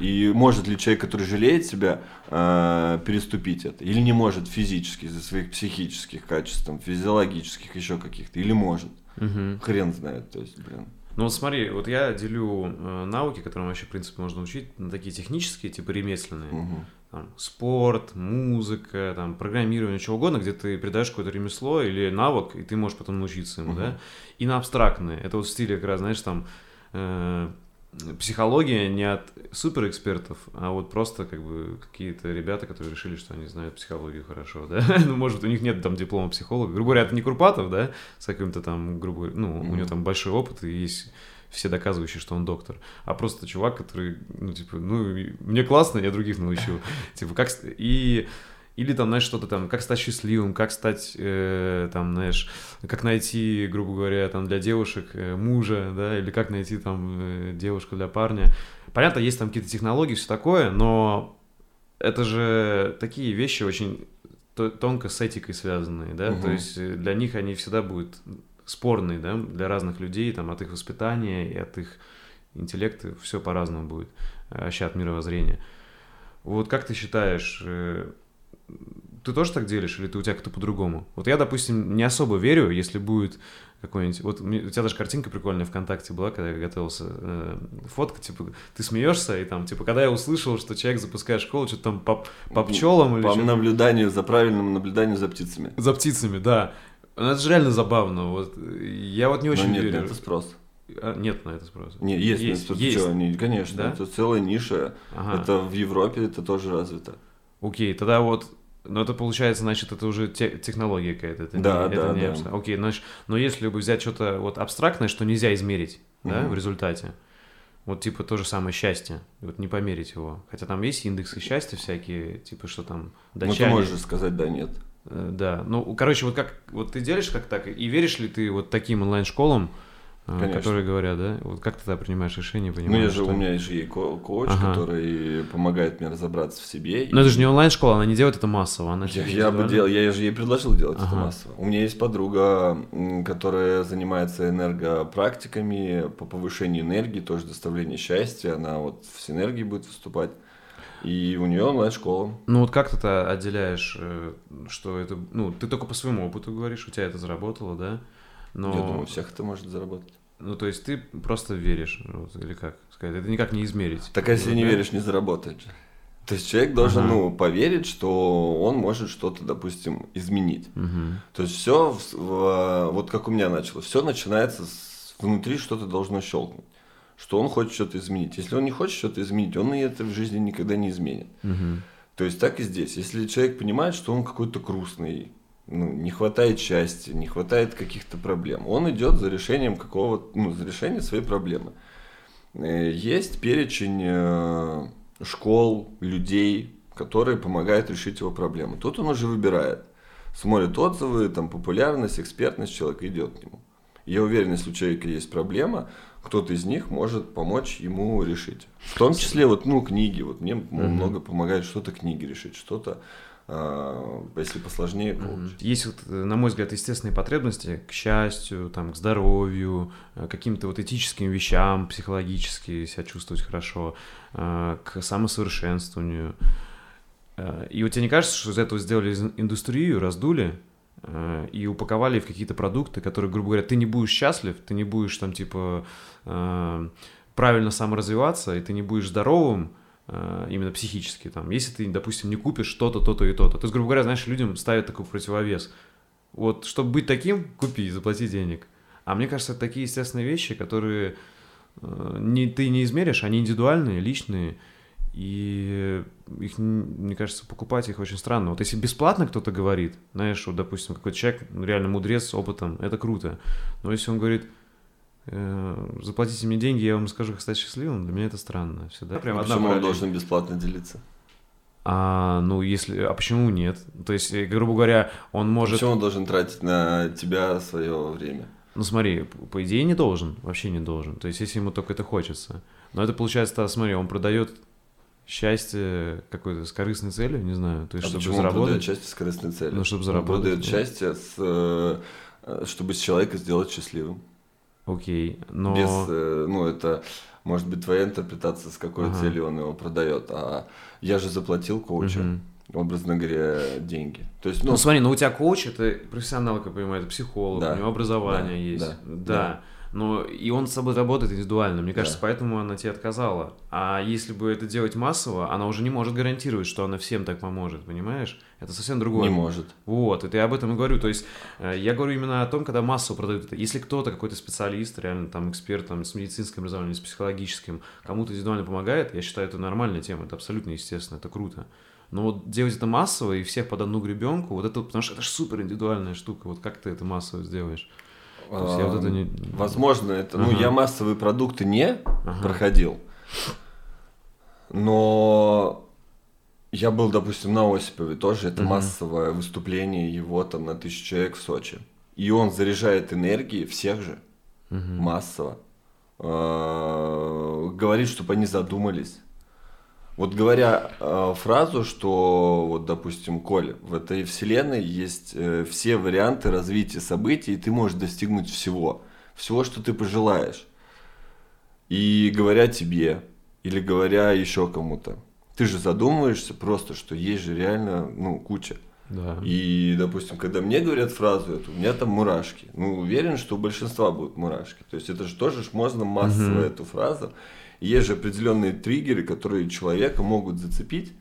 И может ли человек, который жалеет себя, э, переступить это? Или не может физически, из-за своих психических качеств, там, физиологических, еще каких-то, или может? Мгм. Хрен знает, то есть, блин. Ну вот смотри, вот я делю э, навыки, которым вообще, в принципе, можно учить, на такие технические, типа ремесленные. Мгм. Там, спорт, музыка, там, программирование, чего угодно, где ты придаешь какое-то ремесло или навык, и ты можешь потом научиться ему, Мгм. да? И на абстрактные. Это вот в стиле, как раз, знаешь, там, э, психология не от суперэкспертов, а вот просто как бы какие-то ребята, которые решили, что они знают психологию хорошо, да? ну, может, у них нет там диплома психолога. Грубо говоря, это не Курпатов, да, с каким-то там, грубо говоря, ну, у него там большой опыт, и есть все доказывающие, что он доктор, а просто чувак, который, ну, типа, ну, мне классно, я других научу. Типа, как... И... Или там, знаешь, что-то там, как стать счастливым, как стать, э, там, знаешь, как найти, грубо говоря, там, для девушек э, мужа, да, или как найти там э, девушку для парня. Понятно, есть там какие-то технологии, все такое, но это же такие вещи очень то- тонко с этикой связанные, да, то Мгм. есть э, для них они всегда будут спорные, да, для разных людей, там, от их воспитания и от их интеллекта все по-разному будет, э, вообще от мировоззрения. Вот как ты считаешь, э, ты тоже так делишь, или ты у тебя как-то по-другому? Вот я, допустим, не особо верю, если будет какой-нибудь... Вот у тебя даже картинка прикольная ВКонтакте была, когда я готовился. э, фотка, типа, ты смеешься, и там, типа, когда я услышал, что человек запускает школу, что-то там по, по пчелам или По что-то- наблюданию, за правильным наблюданием за птицами. За птицами, да. Ну, это же реально забавно. Вот я вот не очень Но нет верю. на это спрос. А, нет на это спроса. Не, есть, на это есть, есть. Не- конечно, Да? это целая ниша. Ага. Это в Европе это тоже развито. Окей, тогда вот, ну это получается, значит, это уже те- технология какая-то. Это Да, не, да, это не да. абстрак- Окей, значит, но если бы взять что-то вот абстрактное, что нельзя измерить, да, Мгм. в результате, вот типа то же самое счастье, вот не померить его. Хотя там есть индексы счастья всякие, типа что там Ну, ты можешь сказать да, нет. Э, Да, ну, короче, вот как, вот ты делишь как так, и веришь ли ты вот таким онлайн-школам, э, Конечно. которые говорят, да? Вот как ты тогда принимаешь решение, Ну, понимаешь, я же, что- у меня же есть ко- коуч, Ага. который помогает мне разобраться в себе. Но и- это же не онлайн-школа, она не делает это массово, она Я, я бы делал, я же ей предложил делать это Ага. массово. У меня есть подруга, которая занимается энергопрактиками по повышению энергии, тоже доставлению счастья. Она вот в синергии будет выступать. И у нее онлайн-школа. Ну вот как ты -то отделяешь, э, что это, ну, ты только по своему опыту говоришь, у тебя это заработало, да? Но, Я думаю, всех это может заработать. ну, то есть ты просто веришь, или как сказать, это никак не измерить. Так а если не веришь, не заработает же. То есть человек должен, Ага. ну, поверить, что он может что-то, допустим, изменить. Мгм. То есть все, вот как у меня началось, все начинается с внутри что-то должно щелкнуть. Что он хочет что-то изменить. Если он не хочет что-то изменить, он и это в жизни никогда не изменит. Мгм. То есть так и здесь. Если человек понимает, что он какой-то грустный, ну, не хватает счастья, не хватает каких-то проблем, он идет за решением какого ну, за решением своей проблемы. Э, Есть перечень э, школ, людей, которые помогают решить его проблему. Тут он уже выбирает. Смотрит отзывы, там, популярность, экспертность человека идет к нему. Я уверен, если у человека есть проблема, кто-то из них может помочь ему решить. В том числе вот, ну, книги. Вот мне Мгм. много помогает что-то книги решить, что-то, если посложнее, коуч. Есть, вот, э, на мой взгляд, естественные потребности к счастью, там, к здоровью, э, каким-то вот этическим вещам, психологически себя чувствовать хорошо, э, к самосовершенствованию. И у тебя не кажется, что из этого сделали индустрию, раздули и упаковали в какие-то продукты, которые, грубо говоря, ты не будешь счастлив, ты не будешь там типа правильно саморазвиваться, и ты не будешь здоровым, именно психически, там, если ты, допустим, не купишь что-то, то-то и то-то. То есть, грубо говоря, знаешь, людям ставят такой противовес. Вот, чтобы быть таким, купи, заплати денег. А мне кажется, это такие естественные вещи, которые, э, не, ты не измеришь, они индивидуальные, личные, и их, мне кажется, покупать их очень странно. Вот если бесплатно кто-то говорит, знаешь, вот, допустим, какой-то человек, реально мудрец с опытом, это круто. Но если он говорит, э, заплатите мне деньги, я вам скажу, как стать счастливым, для меня это странно. Всегда прям одна Почему он должен бесплатно делиться? А, ну, если... А почему нет? То есть, э, грубо говоря, он может... Почему он должен тратить на тебя свое время? Ну, смотри, по идее не должен, вообще не должен. То есть, если ему только это хочется. Но это получается, смотри, он продает счастье какой-то с корыстной целью, не знаю, то есть, а чтобы почему заработать. Он продает счастье с корыстной целью? Ну, чтобы заработать. Он продает счастье, с, э, чтобы с человека сделать счастливым. Окей, но... Без, э, ну, это может быть твоя интерпретация, с какой ага. целью он его продает. А я же заплатил коучу. Угу образно говоря, деньги. То есть, ну, ну смотри, ну у тебя коуч это профессионал, как я понимаю, это психолог, да, у него образование да, есть. Да, да. да. Но и он с собой работает индивидуально. Мне кажется, да. поэтому она тебе отказала. А если бы это делать массово, она уже не может гарантировать, что она всем так поможет, понимаешь? Это совсем другое. Не может. Вот, это я об этом и говорю. То есть э, я говорю именно о том, когда массово продают это. Если кто-то, какой-то специалист, реально там эксперт там, с медицинским образованием, с психологическим, кому-то индивидуально помогает, я считаю, это нормальная тема, это абсолютно естественно, это круто. Но вот делать это массово и всех под одну гребенку, вот это, потому что это же супер индивидуальная штука, вот как ты это массово сделаешь? То есть я вот это не... Возможно, это, ага. ну, я массовые продукты не ага. проходил, но я был, допустим, на Осипове тоже, это угу. массовое выступление его там на тысячу человек в Сочи. И он заряжает энергией всех же, массово. А, говорит, чтобы они задумались. Вот говоря э, фразу, что, вот, допустим, Коль, в этой вселенной есть э, все варианты развития событий, и ты можешь достигнуть всего, всего, что ты пожелаешь. И говоря тебе, или говоря еще кому-то, ты же задумываешься просто, что есть же реально, ну, куча. Да. И, допустим, когда мне говорят фразу эту, у меня там мурашки. Ну, уверен, что у большинства будут мурашки. То есть это же тоже ж можно массово угу. эту фразу. Есть же определенные триггеры, которые человека могут зацепить,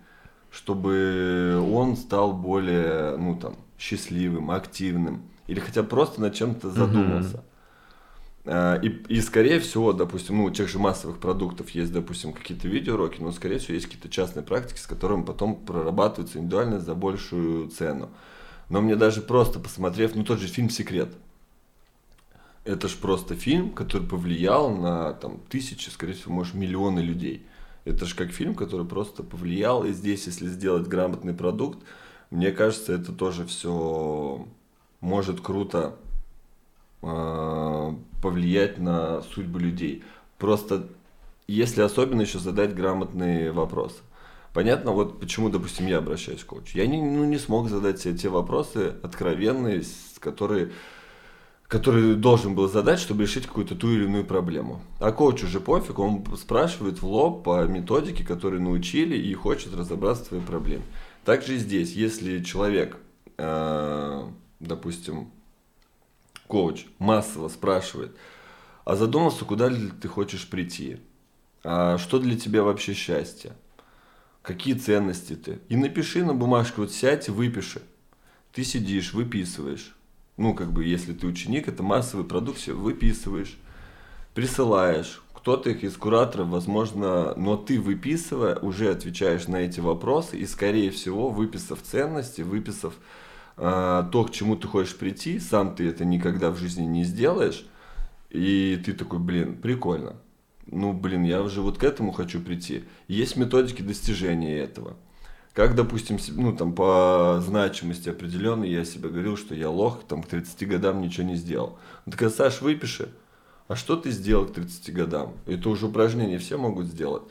чтобы он стал более, ну там, счастливым, активным. Или хотя бы просто над чем-то задумался. Угу. И, и скорее всего, допустим, ну, у тех же массовых продуктов есть, допустим, какие-то видеоуроки, но, скорее всего, есть какие-то частные практики, с которыми потом прорабатываются индивидуально за большую цену. Но мне даже просто посмотрев, ну, тот же фильм «Секрет», это ж просто фильм, который повлиял на там, тысячи, скорее всего, может, миллионы людей. Это же как фильм, который просто повлиял. И здесь, если сделать грамотный продукт, мне кажется, это тоже все может круто э, повлиять на судьбу людей. Просто если особенно еще задать грамотные вопросы. Понятно, вот почему, допустим, я обращаюсь к коучу. Я не, ну, не смог задать себе те вопросы откровенные, которые который должен был задать, чтобы решить какую-то ту или иную проблему. А коуч уже пофиг, он спрашивает в лоб по методике, которую научили, и хочет разобраться в твоей проблеме. Также и здесь, если человек, э, допустим, коуч массово спрашивает, а задумался, куда ли ты хочешь прийти? А что для тебя вообще счастье? Какие ценности ты? И напиши на бумажку, вот сядь и выпиши. Ты сидишь, выписываешь ну, как бы, если ты ученик, это массовый продукт, все выписываешь, присылаешь. Кто-то их из кураторов, возможно, но ты выписывая, уже отвечаешь на эти вопросы и, скорее всего, выписав ценности, выписав э, то, к чему ты хочешь прийти, сам ты это никогда в жизни не сделаешь, и ты такой, блин, прикольно. Ну, блин, я уже вот к этому хочу прийти. Есть методики достижения этого. Как, допустим, ну, там, по значимости определенной я себе говорил, что я лох, там, к 30 годам ничего не сделал. Он такой, Саш, выпиши, а что ты сделал к 30 годам? Это уже упражнение все могут сделать.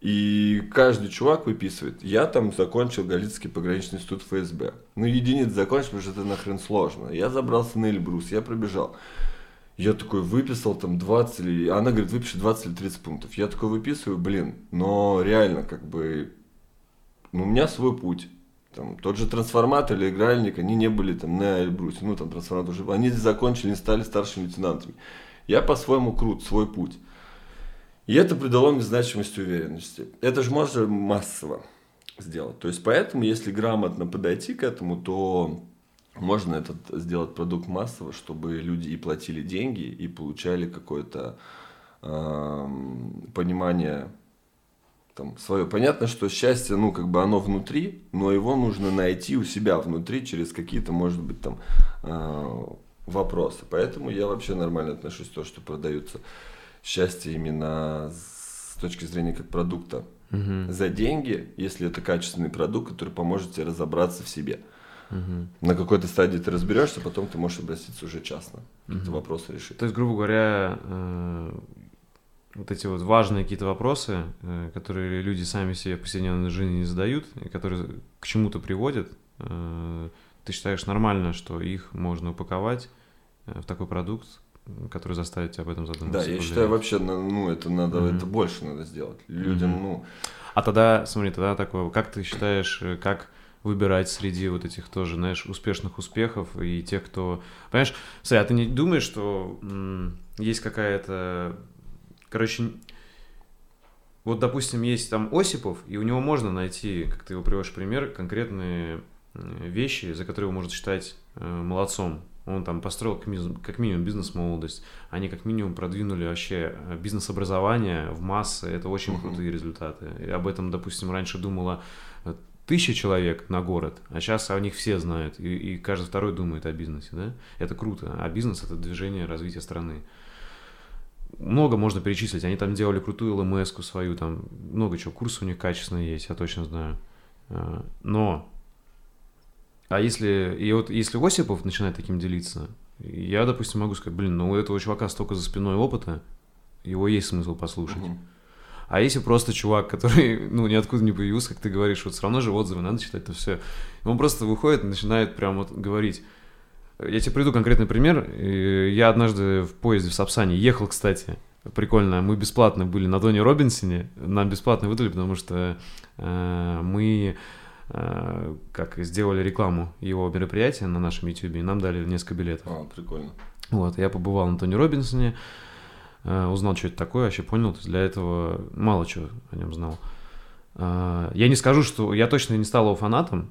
И каждый чувак выписывает. Я там закончил Галицкий пограничный институт ФСБ. Ну, единиц закончил, потому что это нахрен сложно. Я забрался на Эльбрус, я пробежал. Я такой выписал там 20 или... Она говорит, выпиши 20 или 30 пунктов. Я такой выписываю, блин, но реально как бы ну, у меня свой путь. Там, тот же трансформатор или игральник, они не были там на Эльбрусе, ну там трансформатор уже, они закончили, не стали старшими лейтенантами. Я по-своему крут, свой путь. И это придало мне значимость и уверенности. Это же можно массово сделать. То есть поэтому, если грамотно подойти к этому, то можно этот сделать продукт массово, чтобы люди и платили деньги, и получали какое-то э, понимание там, свое. Понятно, что счастье, ну, как бы оно внутри, но его нужно найти у себя внутри через какие-то, может быть, там э, вопросы. Поэтому я вообще нормально отношусь к тому, что продаются счастье именно с точки зрения как продукта. Угу. За деньги, если это качественный продукт, который поможет тебе разобраться в себе. Угу. На какой-то стадии ты разберешься, потом ты можешь обратиться уже частно. Какие-то Мгм. вопросы решить. То есть, грубо говоря, э, вот эти вот важные какие-то вопросы, э, которые люди сами себе в повседневной жизни не задают, и которые к чему-то приводят, э, ты считаешь нормально, что их можно упаковать э, в такой продукт, который заставит тебя об этом задуматься? Да, я повлиять? считаю, вообще, на- ну, это надо, Мгм. это больше надо сделать. Людям, Мгм. ну, А тогда, смотри, тогда такое, как ты считаешь, как выбирать среди вот этих тоже, знаешь, успешных успехов и тех, кто... Понимаешь, смотри, а ты не думаешь, что есть какая-то... Короче, вот, допустим, есть там Осипов, и у него можно найти, как ты его приводишь пример, конкретные э, вещи, за которые его можно считать э, молодцом. Он там построил как ми- как минимум бизнес-молодость, они как минимум продвинули вообще э, бизнес-образование в массы, это очень Мгм. крутые результаты. И об этом, допустим, раньше думала э, тысяча человек на город, а сейчас о них все знают, и, и каждый второй думает о бизнесе, да? Это круто, а бизнес — это движение развития страны. Много можно перечислить, они там делали крутую лмс свою, там много чего, курсы у них качественные есть, я точно знаю. А, Но, а если, и вот если Осипов начинает таким делиться, я, допустим, могу сказать, блин, ну у этого чувака столько за спиной опыта, его есть смысл послушать. мгм. А если просто чувак, который, ну, ниоткуда не появился, как ты говоришь, вот все равно же отзывы надо читать, то все. Он просто выходит и начинает прям вот говорить. Я тебе приведу конкретный пример. Э, Я однажды в поезде в Сапсане ехал, кстати, прикольно, мы бесплатно были на Доне Робинсоне, нам бесплатно выдали, потому что э, мы э, как сделали рекламу его мероприятия на нашем YouTube, и нам дали несколько билетов. А, прикольно. Вот, я побывал на Тони Робинсоне, э, узнал, что это такое, вообще понял, то есть для этого мало чего о нем знал. А, Я не скажу, что я точно не стал его фанатом,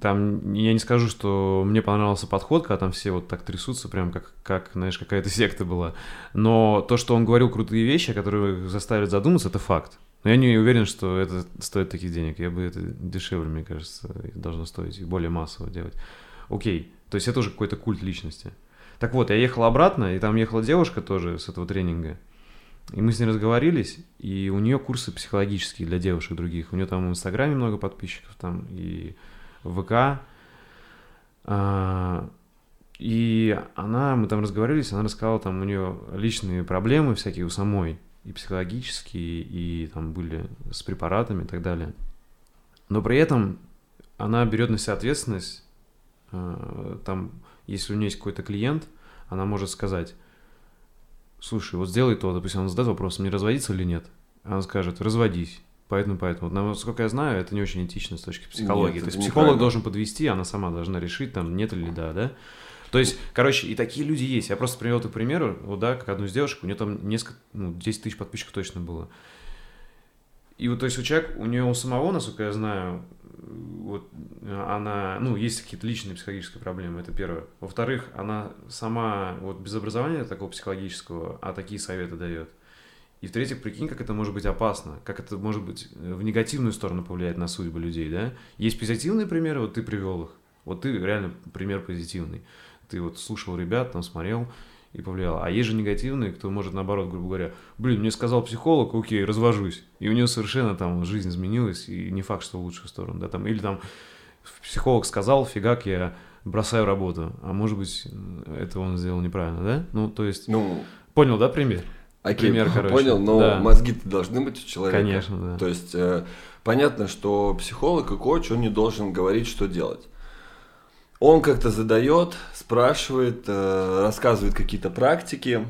там я не скажу, что мне понравился подход, когда там все вот так трясутся, прям как, как знаешь, какая-то секта была. Но то, что он говорил крутые вещи, которые заставят задуматься, это факт. Но я не уверен, что это стоит таких денег. Я бы это дешевле, мне кажется, должно стоить и более массово делать. Окей, то есть это уже какой-то культ личности. Так вот, я ехал обратно, и там ехала девушка тоже с этого тренинга. И мы с ней разговорились, и у нее курсы психологические для девушек других. У нее там в Инстаграме много подписчиков, там и в ВК. А, И она, мы там разговаривались, она рассказала, там у нее личные проблемы всякие у самой, и психологические, и там были с препаратами и так далее. Но при этом она берет на себя ответственность, э, там, если у нее есть какой-то клиент, она может сказать, слушай, вот сделай то, допустим, он задаст вопрос, мне разводиться или нет? Она скажет, разводись. Поэтому, поэтому. Насколько я знаю, это не очень этично с точки психологии. Нет, То есть это психолог неправильно. должен подвести, она сама должна решить, там, нет или да, да? То есть, короче, и такие люди есть. Я просто привел эту примеру, вот, да, как одну из девушек, у нее там несколько, ну, 10 тысяч подписчиков точно было. И вот, то есть, у человека, у нее у самого, насколько я знаю, вот она, ну, есть какие-то личные психологические проблемы, это первое. Во-вторых, она сама вот без образования такого психологического, а такие советы дает. И в-третьих, прикинь, как это может быть опасно, как это может быть э, в негативную сторону повлиять на судьбы людей, да? Есть позитивные примеры, вот ты привел их. Вот ты реально пример позитивный. Ты вот слушал ребят, там смотрел и повлиял. А есть же негативные, кто может наоборот, грубо говоря, блин, мне сказал психолог, окей, развожусь. И у него совершенно там жизнь изменилась, и не факт, что в лучшую сторону, да, там, или там психолог сказал, фигак, я бросаю работу. А может быть, это он сделал неправильно, да? Ну, то есть, Ну, понял, да, пример? Окей, Пример, короче. понял, но Да. мозги-то должны быть у человека. Конечно, да. То есть, э, понятно, что психолог и коуч, он не должен говорить, что делать. Он как-то задает, спрашивает, э, рассказывает какие-то практики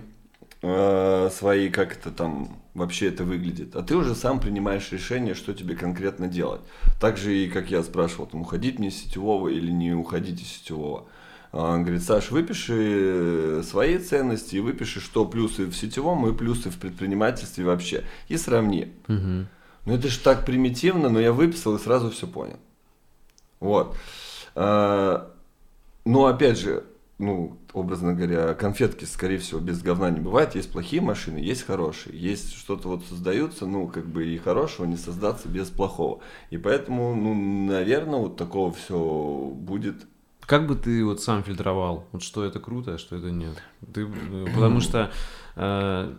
э, свои, как это там вообще это выглядит. А ты уже сам принимаешь решение, что тебе конкретно делать. Так же и, как я спрашивал, там, уходить мне из сетевого или не уходить из сетевого. Он говорит, Саш, выпиши свои ценности и выпиши, что плюсы в сетевом и плюсы в предпринимательстве вообще. И сравни. Мгм. Ну это же так примитивно, но я выписал и сразу все понял. Вот. А, Но опять же, ну, образно говоря, конфетки, скорее всего, без говна не бывает. Есть плохие машины, есть хорошие. Есть что-то вот создаются, ну, как бы и хорошего не создаться без плохого. И поэтому, ну, наверное, вот такого все будет. Как бы ты вот сам фильтровал, вот что это круто, а что это нет? Ты, э, потому что э,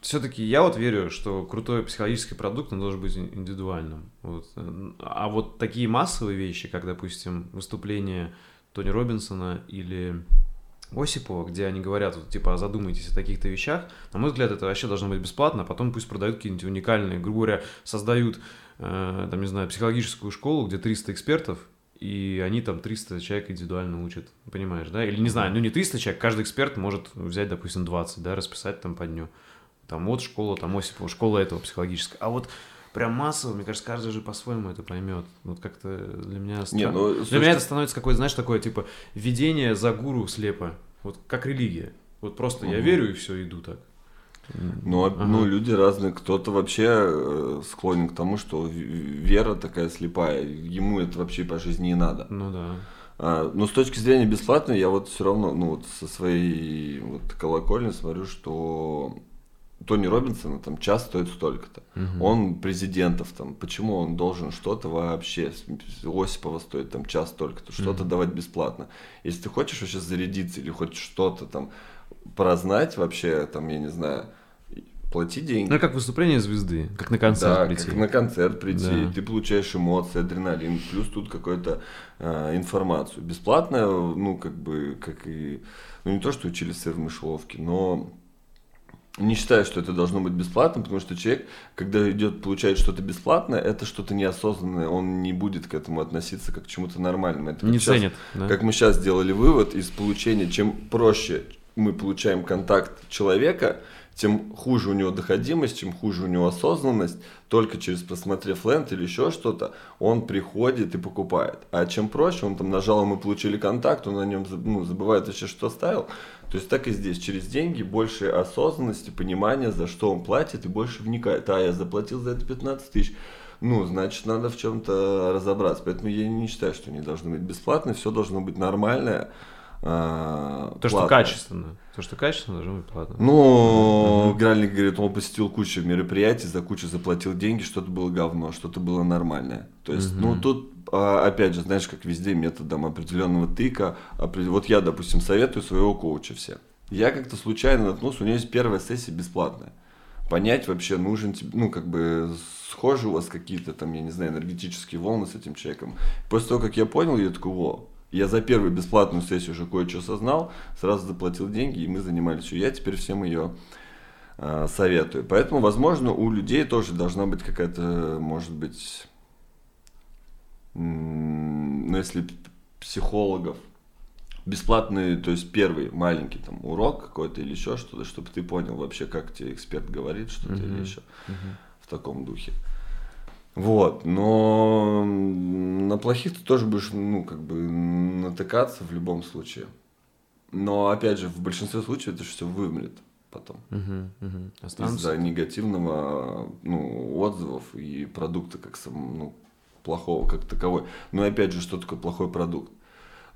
все-таки я вот верю, что крутой психологический продукт, он должен быть индивидуальным. Вот. А вот такие массовые вещи, как, допустим, выступление Тони Робинсона или Осипова, где они говорят, вот, типа, задумайтесь о таких-то вещах, на мой взгляд, это вообще должно быть бесплатно, а потом пусть продают какие-нибудь уникальные, грубо говоря, создают, э, там, не знаю, психологическую школу, где 300 экспертов, и они там 300 человек индивидуально учат, понимаешь, да? Или, не знаю, ну не 300 человек, каждый эксперт может взять, допустим, 20, да, расписать там по дню. Там вот школа, там Осипова, школа этого психологическая. А вот прям массово, мне кажется, каждый же по-своему это поймет. Вот как-то для меня... Не, ну, для меня это становится какое-то, знаешь, такое, типа, видение за гуру слепо. Вот как религия. Вот просто угу. я верю и все, иду так. Ну, ага. ну, люди разные. Кто-то вообще э, склонен к тому, что вера такая слепая. Ему это вообще по жизни не надо. Ну да. А, но с точки зрения бесплатной, я вот все равно, ну вот со своей вот колокольни смотрю, что Тони Робинсона там час стоит столько-то. Угу. Он президентов там. Почему он должен что-то вообще? Осипова стоит там час столько-то, что-то угу. давать бесплатно. Если ты хочешь вообще зарядиться или хочешь что-то там прознать вообще, там, я не знаю, плати деньги. Ну, как выступление звезды, как на концерт да, прийти. как на концерт прийти, да. ты получаешь эмоции, адреналин, плюс тут какую-то э, информацию. Бесплатно, ну, как бы, как и, ну, не то, что учили сыр в мышеловке, но не считаю, что это должно быть бесплатно, потому что человек, когда идет, получает что-то бесплатное, это что-то неосознанное, он не будет к этому относиться как к чему-то нормальному. Это не сейчас, ценит. Да? Как мы сейчас сделали вывод из получения, чем проще мы получаем контакт человека, тем хуже у него доходимость, чем хуже у него осознанность. Только через просмотрев ленд или еще что-то, он приходит и покупает. А чем проще, он там нажал, мы получили контакт, он на нем ну, забывает вообще, что ставил. То есть так и здесь, через деньги больше осознанности, понимания, за что он платит, и больше вникает. А, я заплатил за это 15 тысяч. Ну, значит, надо в чем-то разобраться. Поэтому я не считаю, что они должны быть бесплатные, все должно быть нормальное. А, то, что качественно. То, что качественно, должно быть платно. Ну, угу. Гральник говорит, он посетил кучу мероприятий, за кучу заплатил деньги, что-то было говно, что-то было нормальное. То есть, угу. ну, тут а, опять же, знаешь, как везде методом определенного тыка. Вот я, допустим, советую своего коуча все. Я как-то случайно наткнулся, у него есть первая сессия бесплатная. Понять вообще, нужен тебе, ну, как бы, схожи у вас какие-то там, я не знаю, энергетические волны с этим человеком. После того, как я понял, я такой, во, я за первую бесплатную сессию уже кое-что осознал, сразу заплатил деньги, и мы занимались. Я теперь всем ее э, советую. Поэтому, возможно, у людей тоже должна быть какая-то, может быть, ну, если психологов, бесплатный, то есть первый маленький там урок какой-то или еще что-то, чтобы ты понял вообще, как тебе эксперт говорит что-то uh-huh. или еще uh-huh. в таком духе. Вот, но на плохих ты тоже будешь, ну, как бы натыкаться в любом случае. Но, опять же, в большинстве случаев это все вымрет потом. Uh-huh, uh-huh. Из-за негативного, ну, отзывов и продукта как сам, ну, плохого как таковой. Но опять же, что такое плохой продукт?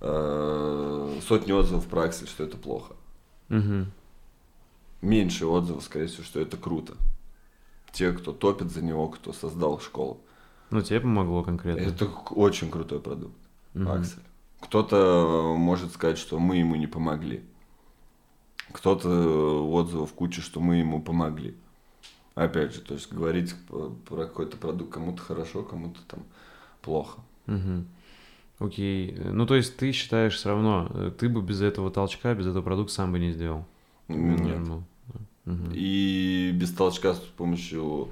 Э, сотни отзывов про Аксель, что это плохо. Угу. Меньше отзывов, скорее всего, что это круто. Те, кто топит за него, кто создал школу. Ну, тебе помогло конкретно. Это очень крутой продукт, угу. Аксель. Кто-то может сказать, что мы ему не помогли. Кто-то отзывов куча, что мы ему помогли. Опять же, то есть говорить про какой-то продукт кому-то хорошо, кому-то там плохо. Угу. Окей. Ну, то есть ты считаешь все равно, э, ты бы без этого толчка, без этого продукта сам бы не сделал? Нет. Угу. И без толчка с помощью,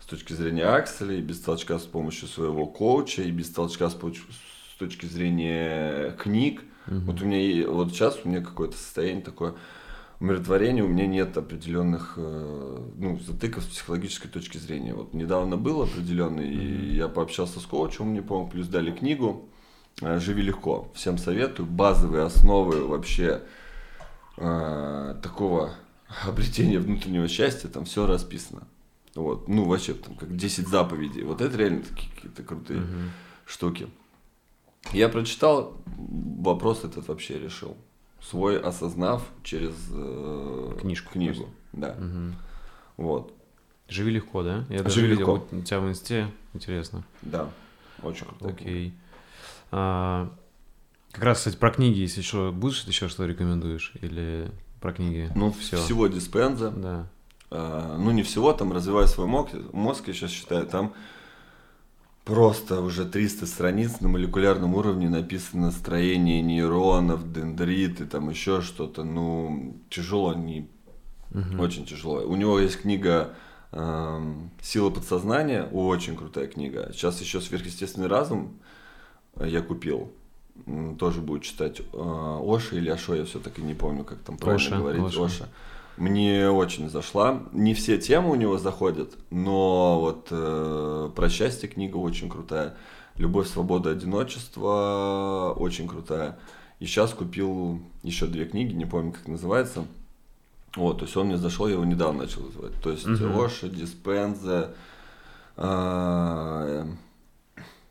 с точки зрения Акселя, и без толчка с помощью своего коуча, и без толчка с, с точки зрения книг. Угу. Вот у меня, вот сейчас у меня какое-то состояние такое, умиротворения у меня нет определенных э, ну, затыков с психологической точки зрения. Вот недавно был определенный, mm-hmm. я пообщался с коучем, мне помог, плюс дали книгу э, «Живи легко». Всем советую. Базовые основы вообще э, такого обретения внутреннего счастья, там все расписано. Вот, ну, вообще, там, как 10 заповедей. Вот это реально такие какие-то крутые mm-hmm. штуки. Я прочитал, вопрос этот вообще решил свой осознав через э, Книжку книгу. просто. Да. Мгм. Вот. Живи легко, да? Я даже Живи видел легко. у тебя в инсте. Интересно. Да. Очень круто. Окей. А, как раз, кстати, про книги, если еще будешь еще что рекомендуешь? Или про книги? Ну, все. всего диспенза. Да. А, ну, не всего, там развивай свой мозг, мозг, я сейчас считаю, там просто уже 300 страниц на молекулярном уровне написано строение нейронов, дендриты, там еще что-то. Ну, тяжело, не Мгм. очень тяжело. У него есть книга эм, «Сила подсознания», очень крутая книга. Сейчас еще «Сверхъестественный разум» я купил. Тоже будет читать э, Оша или Ашо, я все таки не помню, как там правильно Оша, говорить. Оша. Оша. Мне очень зашла. Не все темы у него заходят, но вот э, про счастье книга очень крутая. Любовь, свобода, одиночество очень крутая. И сейчас купил еще две книги, не помню, как называется. Вот, то есть он мне зашел, я его недавно начал называть. То есть Мгм. Оша, Диспенза, а,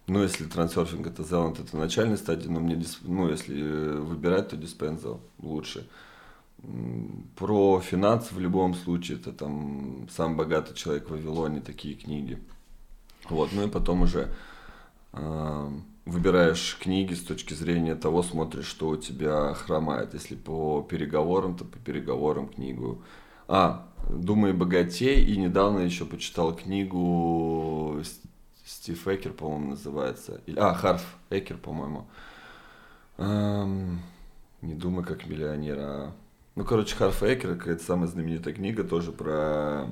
ну, если трансерфинг это Зеланд, это начальной стадии, но мне, ну, если э, выбирать, то Диспенза лучше. Про финансы в любом случае, это там «Сам богатый человек в Вавилоне», такие книги. Вот, ну и потом уже а, выбираешь книги с точки зрения того, смотришь, что у тебя хромает. Если по переговорам, то по переговорам книгу. А, «Думай богатей» и недавно еще почитал книгу Стив Экер, по-моему, называется. Или- А, Харф Экер, по-моему. Ам, Не думай как миллионер, а... Ну, короче, Харф Экер, какая-то самая знаменитая книга, тоже про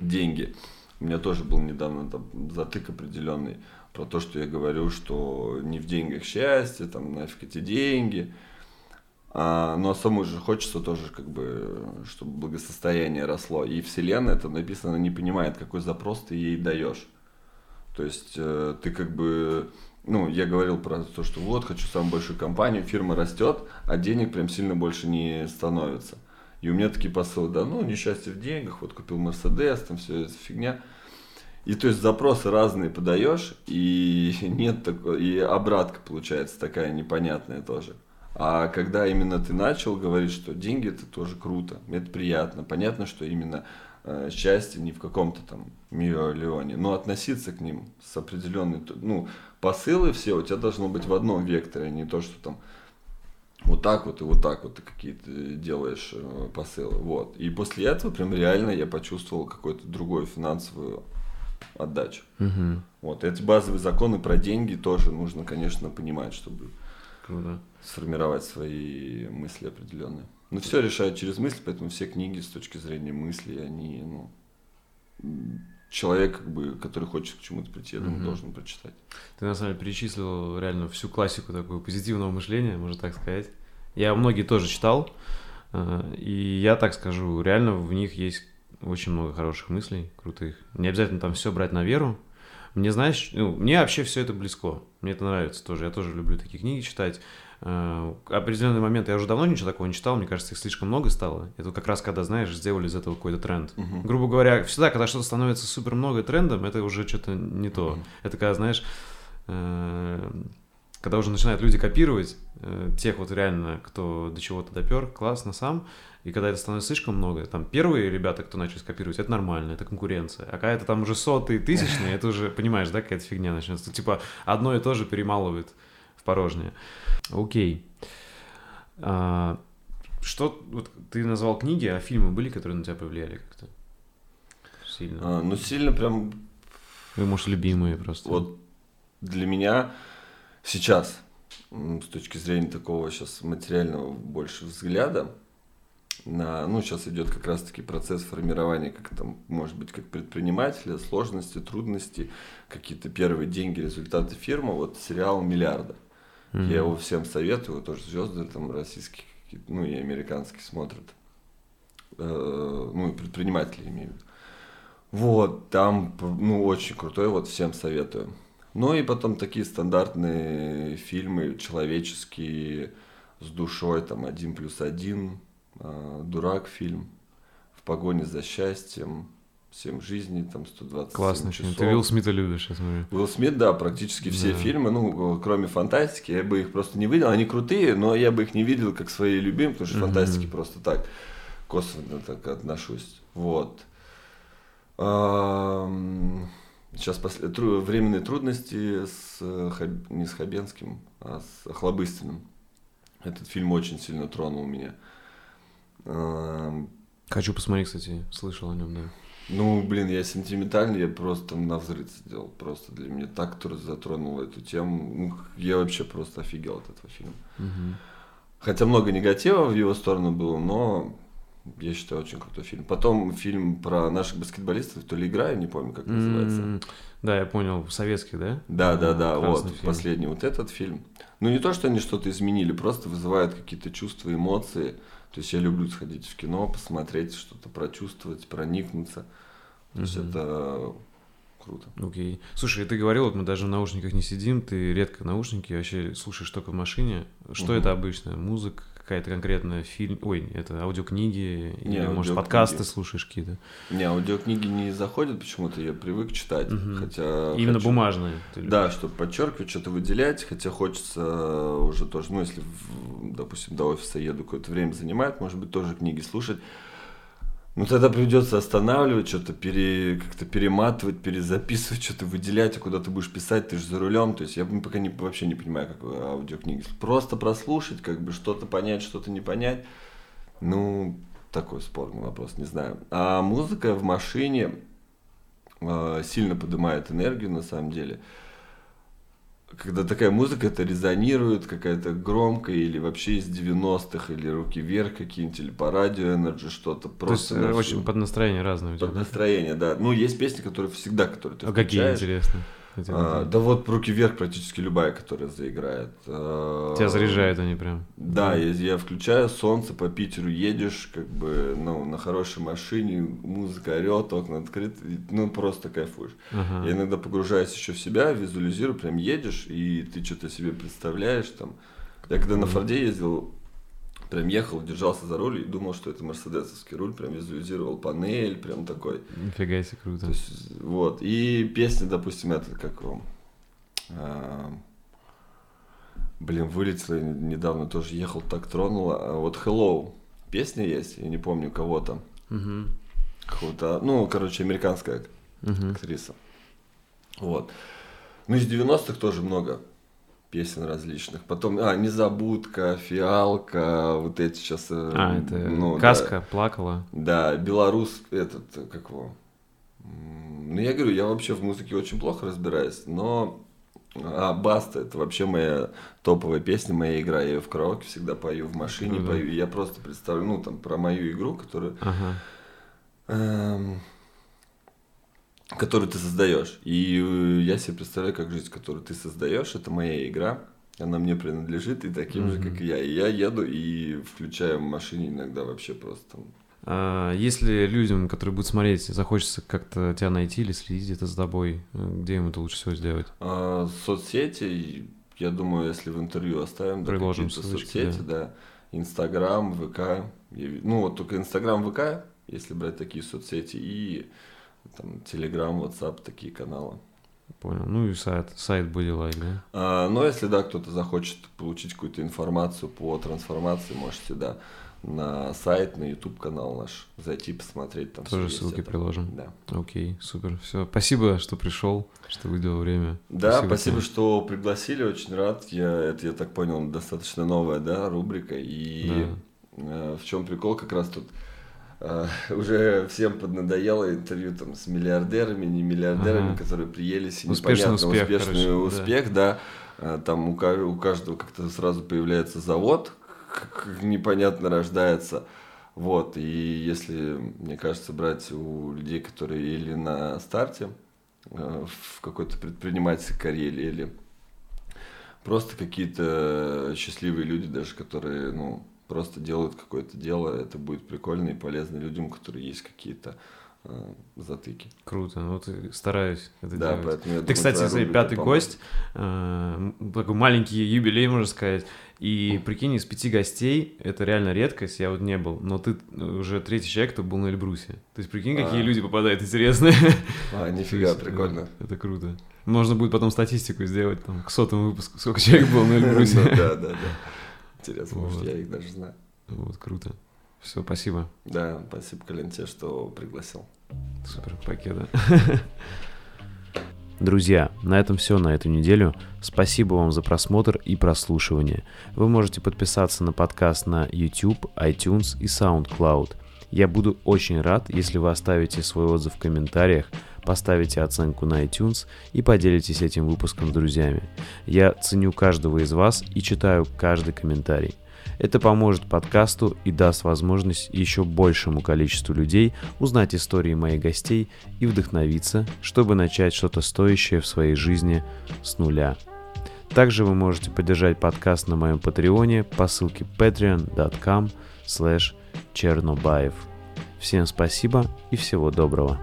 деньги. У меня тоже был недавно там затык определенный про то, что я говорю, что не в деньгах счастье, там нафиг эти деньги. А, но самому же хочется тоже, как бы, чтобы благосостояние росло. И Вселенная, это написано, не понимает, какой запрос ты ей даешь. То есть э, ты как бы, ну, я говорил про то, что вот, хочу самую большую компанию, фирма растет, а денег прям сильно больше не становится. И у меня такие посылы, да, ну, несчастье в деньгах, вот купил Мерседес, там все это фигня. И то есть запросы разные подаешь, и нет такой, и обратка получается такая непонятная тоже. А когда именно ты начал говорить, что деньги это тоже круто, это приятно, понятно, что именно э, счастье не в каком-то там миллионе, но относиться к ним с определенной, ну, посылы все у тебя должно быть в одном векторе, а не то, что там вот так вот и вот так вот ты какие-то делаешь э, посылы, вот. И после этого прям реально я почувствовал какую-то другую финансовую отдачу. Мгм. Вот эти базовые законы про деньги тоже нужно, конечно, понимать, чтобы Круто. сформировать свои мысли определенные. Но все решают через мысли, поэтому все книги с точки зрения мысли, они, ну, человек, как бы, который хочет к чему-то прийти, я думаю, Мгм. должен прочитать. Ты на самом деле перечислил реально всю классику такого позитивного мышления, можно так сказать. Я многие тоже читал, э, и я так скажу, реально в них есть очень много хороших мыслей, крутых. Не обязательно там все брать на веру. Мне, знаешь, ну, мне вообще все это близко. Мне это нравится тоже. Я тоже люблю такие книги читать. Э, Определенный момент, я уже давно ничего такого не читал, мне кажется, их слишком много стало. Это как раз когда, знаешь, сделали из этого какой-то тренд. Мгм. Грубо говоря, всегда, когда что-то становится супер много трендом, это уже что-то не то. Мгм. Это когда, знаешь, э, когда уже начинают люди копировать э, тех вот реально, кто до чего-то допер, классно сам, и когда это становится слишком много, там первые ребята, кто начали копировать, это нормально, это конкуренция. А когда это там уже сотые, тысячные, это уже, понимаешь, да, какая-то фигня начнется. Типа одно и то же перемалывает в порожнее. Окей. А, что, вот ты назвал книги, а фильмы были, которые на тебя повлияли как-то? Сильно. А, ну, сильно прям Вы, может, любимые просто. Вот для меня сейчас, с точки зрения такого сейчас материального больше взгляда, на, ну, сейчас идет как раз-таки процесс формирования, как там, может быть, как предпринимателя, сложности, трудности, какие-то первые деньги, результаты фирмы, вот сериал «Миллиарда». Мгм. Я его всем советую, тоже звезды там российские, какие-то, ну и американские смотрят. Э, ну и предприниматели имеют. Вот, там, ну, очень крутой, вот всем советую. Ну и потом такие стандартные фильмы человеческие, с душой, там, один плюс один, э, дурак фильм, в погоне за счастьем, 7 жизней, там 120 Классный часов. Ты Уилл Смита любишь, я смотрю. Уилл Смит, да, практически все Да. фильмы, ну, кроме фантастики, я бы их просто не видел. Они крутые, но я бы их не видел как свои любимые, потому что Мгм. фантастики просто так косвенно так отношусь. Вот. Сейчас после... тру- временные трудности с э, не с Хабенским, а с Охлобыстиным. Этот фильм очень сильно тронул меня. Хочу посмотреть, кстати, слышал о нем, да. Ну, блин, я сентиментальный, я просто на взрыв сделал. Просто для меня так тр- затронул эту тему. Ну, я вообще просто офигел от этого фильма. Мгм. Хотя много негатива в его сторону было, но я считаю, очень крутой фильм. Потом фильм про наших баскетболистов, то ли игра, я не помню, как называется. Да, я понял, советский, да? Да, да, да, Классный вот, фильм. последний вот этот фильм. Ну, не то, что они что-то изменили, просто вызывают какие-то чувства, эмоции. То есть я люблю сходить в кино, посмотреть, что-то прочувствовать, проникнуться. То есть это круто. Окей. Слушай, ты говорил, вот мы даже в наушниках не сидим, ты редко наушники вообще слушаешь только в машине. Что это обычно? Музыка, какая-то конкретная фильм, ой, это аудиокниги, или, Не, может, аудиокниги. подкасты слушаешь какие-то? Не, аудиокниги не заходят почему-то, я привык читать. Мгм. Хотя Именно хочу- бумажные. Да, чтобы подчеркивать, что-то выделять, хотя хочется уже тоже, ну, если, допустим, до офиса еду, какое-то время занимает, может быть, тоже книги слушать. Ну, тогда придется останавливать, что-то пере, как-то перематывать, перезаписывать, что-то выделять, а куда ты будешь писать, ты же за рулем. То есть я пока не, вообще не понимаю, как аудиокниги. Просто прослушать, как бы что-то понять, что-то не понять. Ну, такой спорный вопрос, не знаю. А музыка в машине э, сильно поднимает энергию, на самом деле. Когда такая музыка, это резонирует, какая-то громкая, или вообще из 90-х, или руки вверх какие-нибудь, или по радио Energy что-то. То есть Просто э, очень под настроение тебя, под настроение, да. Ну, есть песни, которые всегда, которые ты А какие, включаешь. интересно? А, да вот руки вверх практически любая, которая заиграет. А, Тебя заряжают они прям. Да, я, я включаю солнце, по Питеру едешь, как бы, ну, на хорошей машине, музыка орет, окна открыты, ну, просто кайфуешь. Ага. Я иногда погружаюсь еще в себя, визуализирую, прям едешь, и ты что-то себе представляешь там. Я когда на. Форде ездил, прям ехал, держался за руль и думал, что это мерседесовский руль, прям визуализировал панель, прям такой. Нифига себе круто. То есть, вот. И песня, допустим, это как его, а, блин, вылетела недавно, тоже ехал, так тронула. А вот Hello, песня есть, я не помню кого там, Мгм. какого-то, ну, короче, американская Мгм. актриса. Вот. Ну, из 90-х тоже много песен различных. Потом, а, Незабудка, Фиалка, вот эти сейчас... э, А, это ну, да. Каска, плакала. Да, белорус, этот, э, как его? Ну, я говорю, я вообще в музыке очень плохо разбираюсь, но... А, Баста, это вообще моя топовая песня, моя игра. Я ее в караоке всегда пою, в машине Круто. пою. И Я просто представлю, ну, там, про мою игру, которую... Ага. эм, которую ты создаешь. И э, я себе представляю, как жизнь, которую ты создаешь, это моя игра. Она мне принадлежит, и таким же, Мгм. как и я. И я еду и включаю в машине иногда вообще просто А если людям, которые будут смотреть, захочется как-то тебя найти или следить где-то за тобой, э, где им это лучше всего сделать? А, соцсети, я думаю, если в интервью оставим, да, Приложим какие-то ссылочки, соцсети, да. Инстаграм, ВК. Ну, вот только Инстаграм, ВК, если брать такие соцсети, и там Телеграм, Ватсап, такие каналы. Понял. Ну и сайт, сайт Body Light, да? А, но если, да, кто-то захочет получить какую-то информацию по трансформации, можете, да, на сайт, на YouTube канал наш зайти, посмотреть. Там Тоже ссылки это. приложим. Да. Окей, супер. Все. Спасибо, что пришел, что выделил время. Да, спасибо, тебе. что пригласили, очень рад. Я, это, я так понял, достаточно новая, да, рубрика. И Да. э, в чем прикол, как раз тут уже всем поднадоело интервью там с миллиардерами, не миллиардерами, Ага. которые приелись, Успешный непонятно, успех, успешный короче, да. успех, да. Э, Там у, у каждого как-то сразу появляется завод, непонятно рождается. Вот, и если, мне кажется, брать у людей, которые или на старте э, в какой-то предпринимательской карьере, или просто какие-то счастливые люди, даже которые, ну, просто делают какое-то дело, это будет прикольно и полезно людям, у которых есть какие-то э, затыки. Круто, ну ты стараюсь это Да, делать. поэтому я Ты, думаю, кстати, твоя пятый поможет. гость, э, такой маленький юбилей, можно сказать. И прикинь, из пяти гостей, это реально редкость, я вот не был, но ты уже третий человек, кто был на Эльбрусе. То есть прикинь, какие А. люди попадают интересные. А, нифига, прикольно. Это круто. Можно будет потом статистику сделать, там, к сотому выпуску, сколько человек было на Эльбрусе. Ну Да, да, да. Интересно, может, Вот. я их даже знаю. Вот, круто. Все, спасибо. Да, спасибо, Колен, тебе, что пригласил. Супер, покеда. Друзья, на этом все на эту неделю. Спасибо вам за просмотр и прослушивание. Вы можете подписаться на подкаст на YouTube, iTunes и SoundCloud. Я буду очень рад, если вы оставите свой отзыв в комментариях, поставите оценку на iTunes и поделитесь этим выпуском с друзьями. Я ценю каждого из вас и читаю каждый комментарий. Это поможет подкасту и даст возможность еще большему количеству людей узнать истории моих гостей и вдохновиться, чтобы начать что-то стоящее в своей жизни с нуля. Также вы можете поддержать подкаст на моем патреоне по ссылке patreon.com slash чернобаев. Всем спасибо и всего доброго.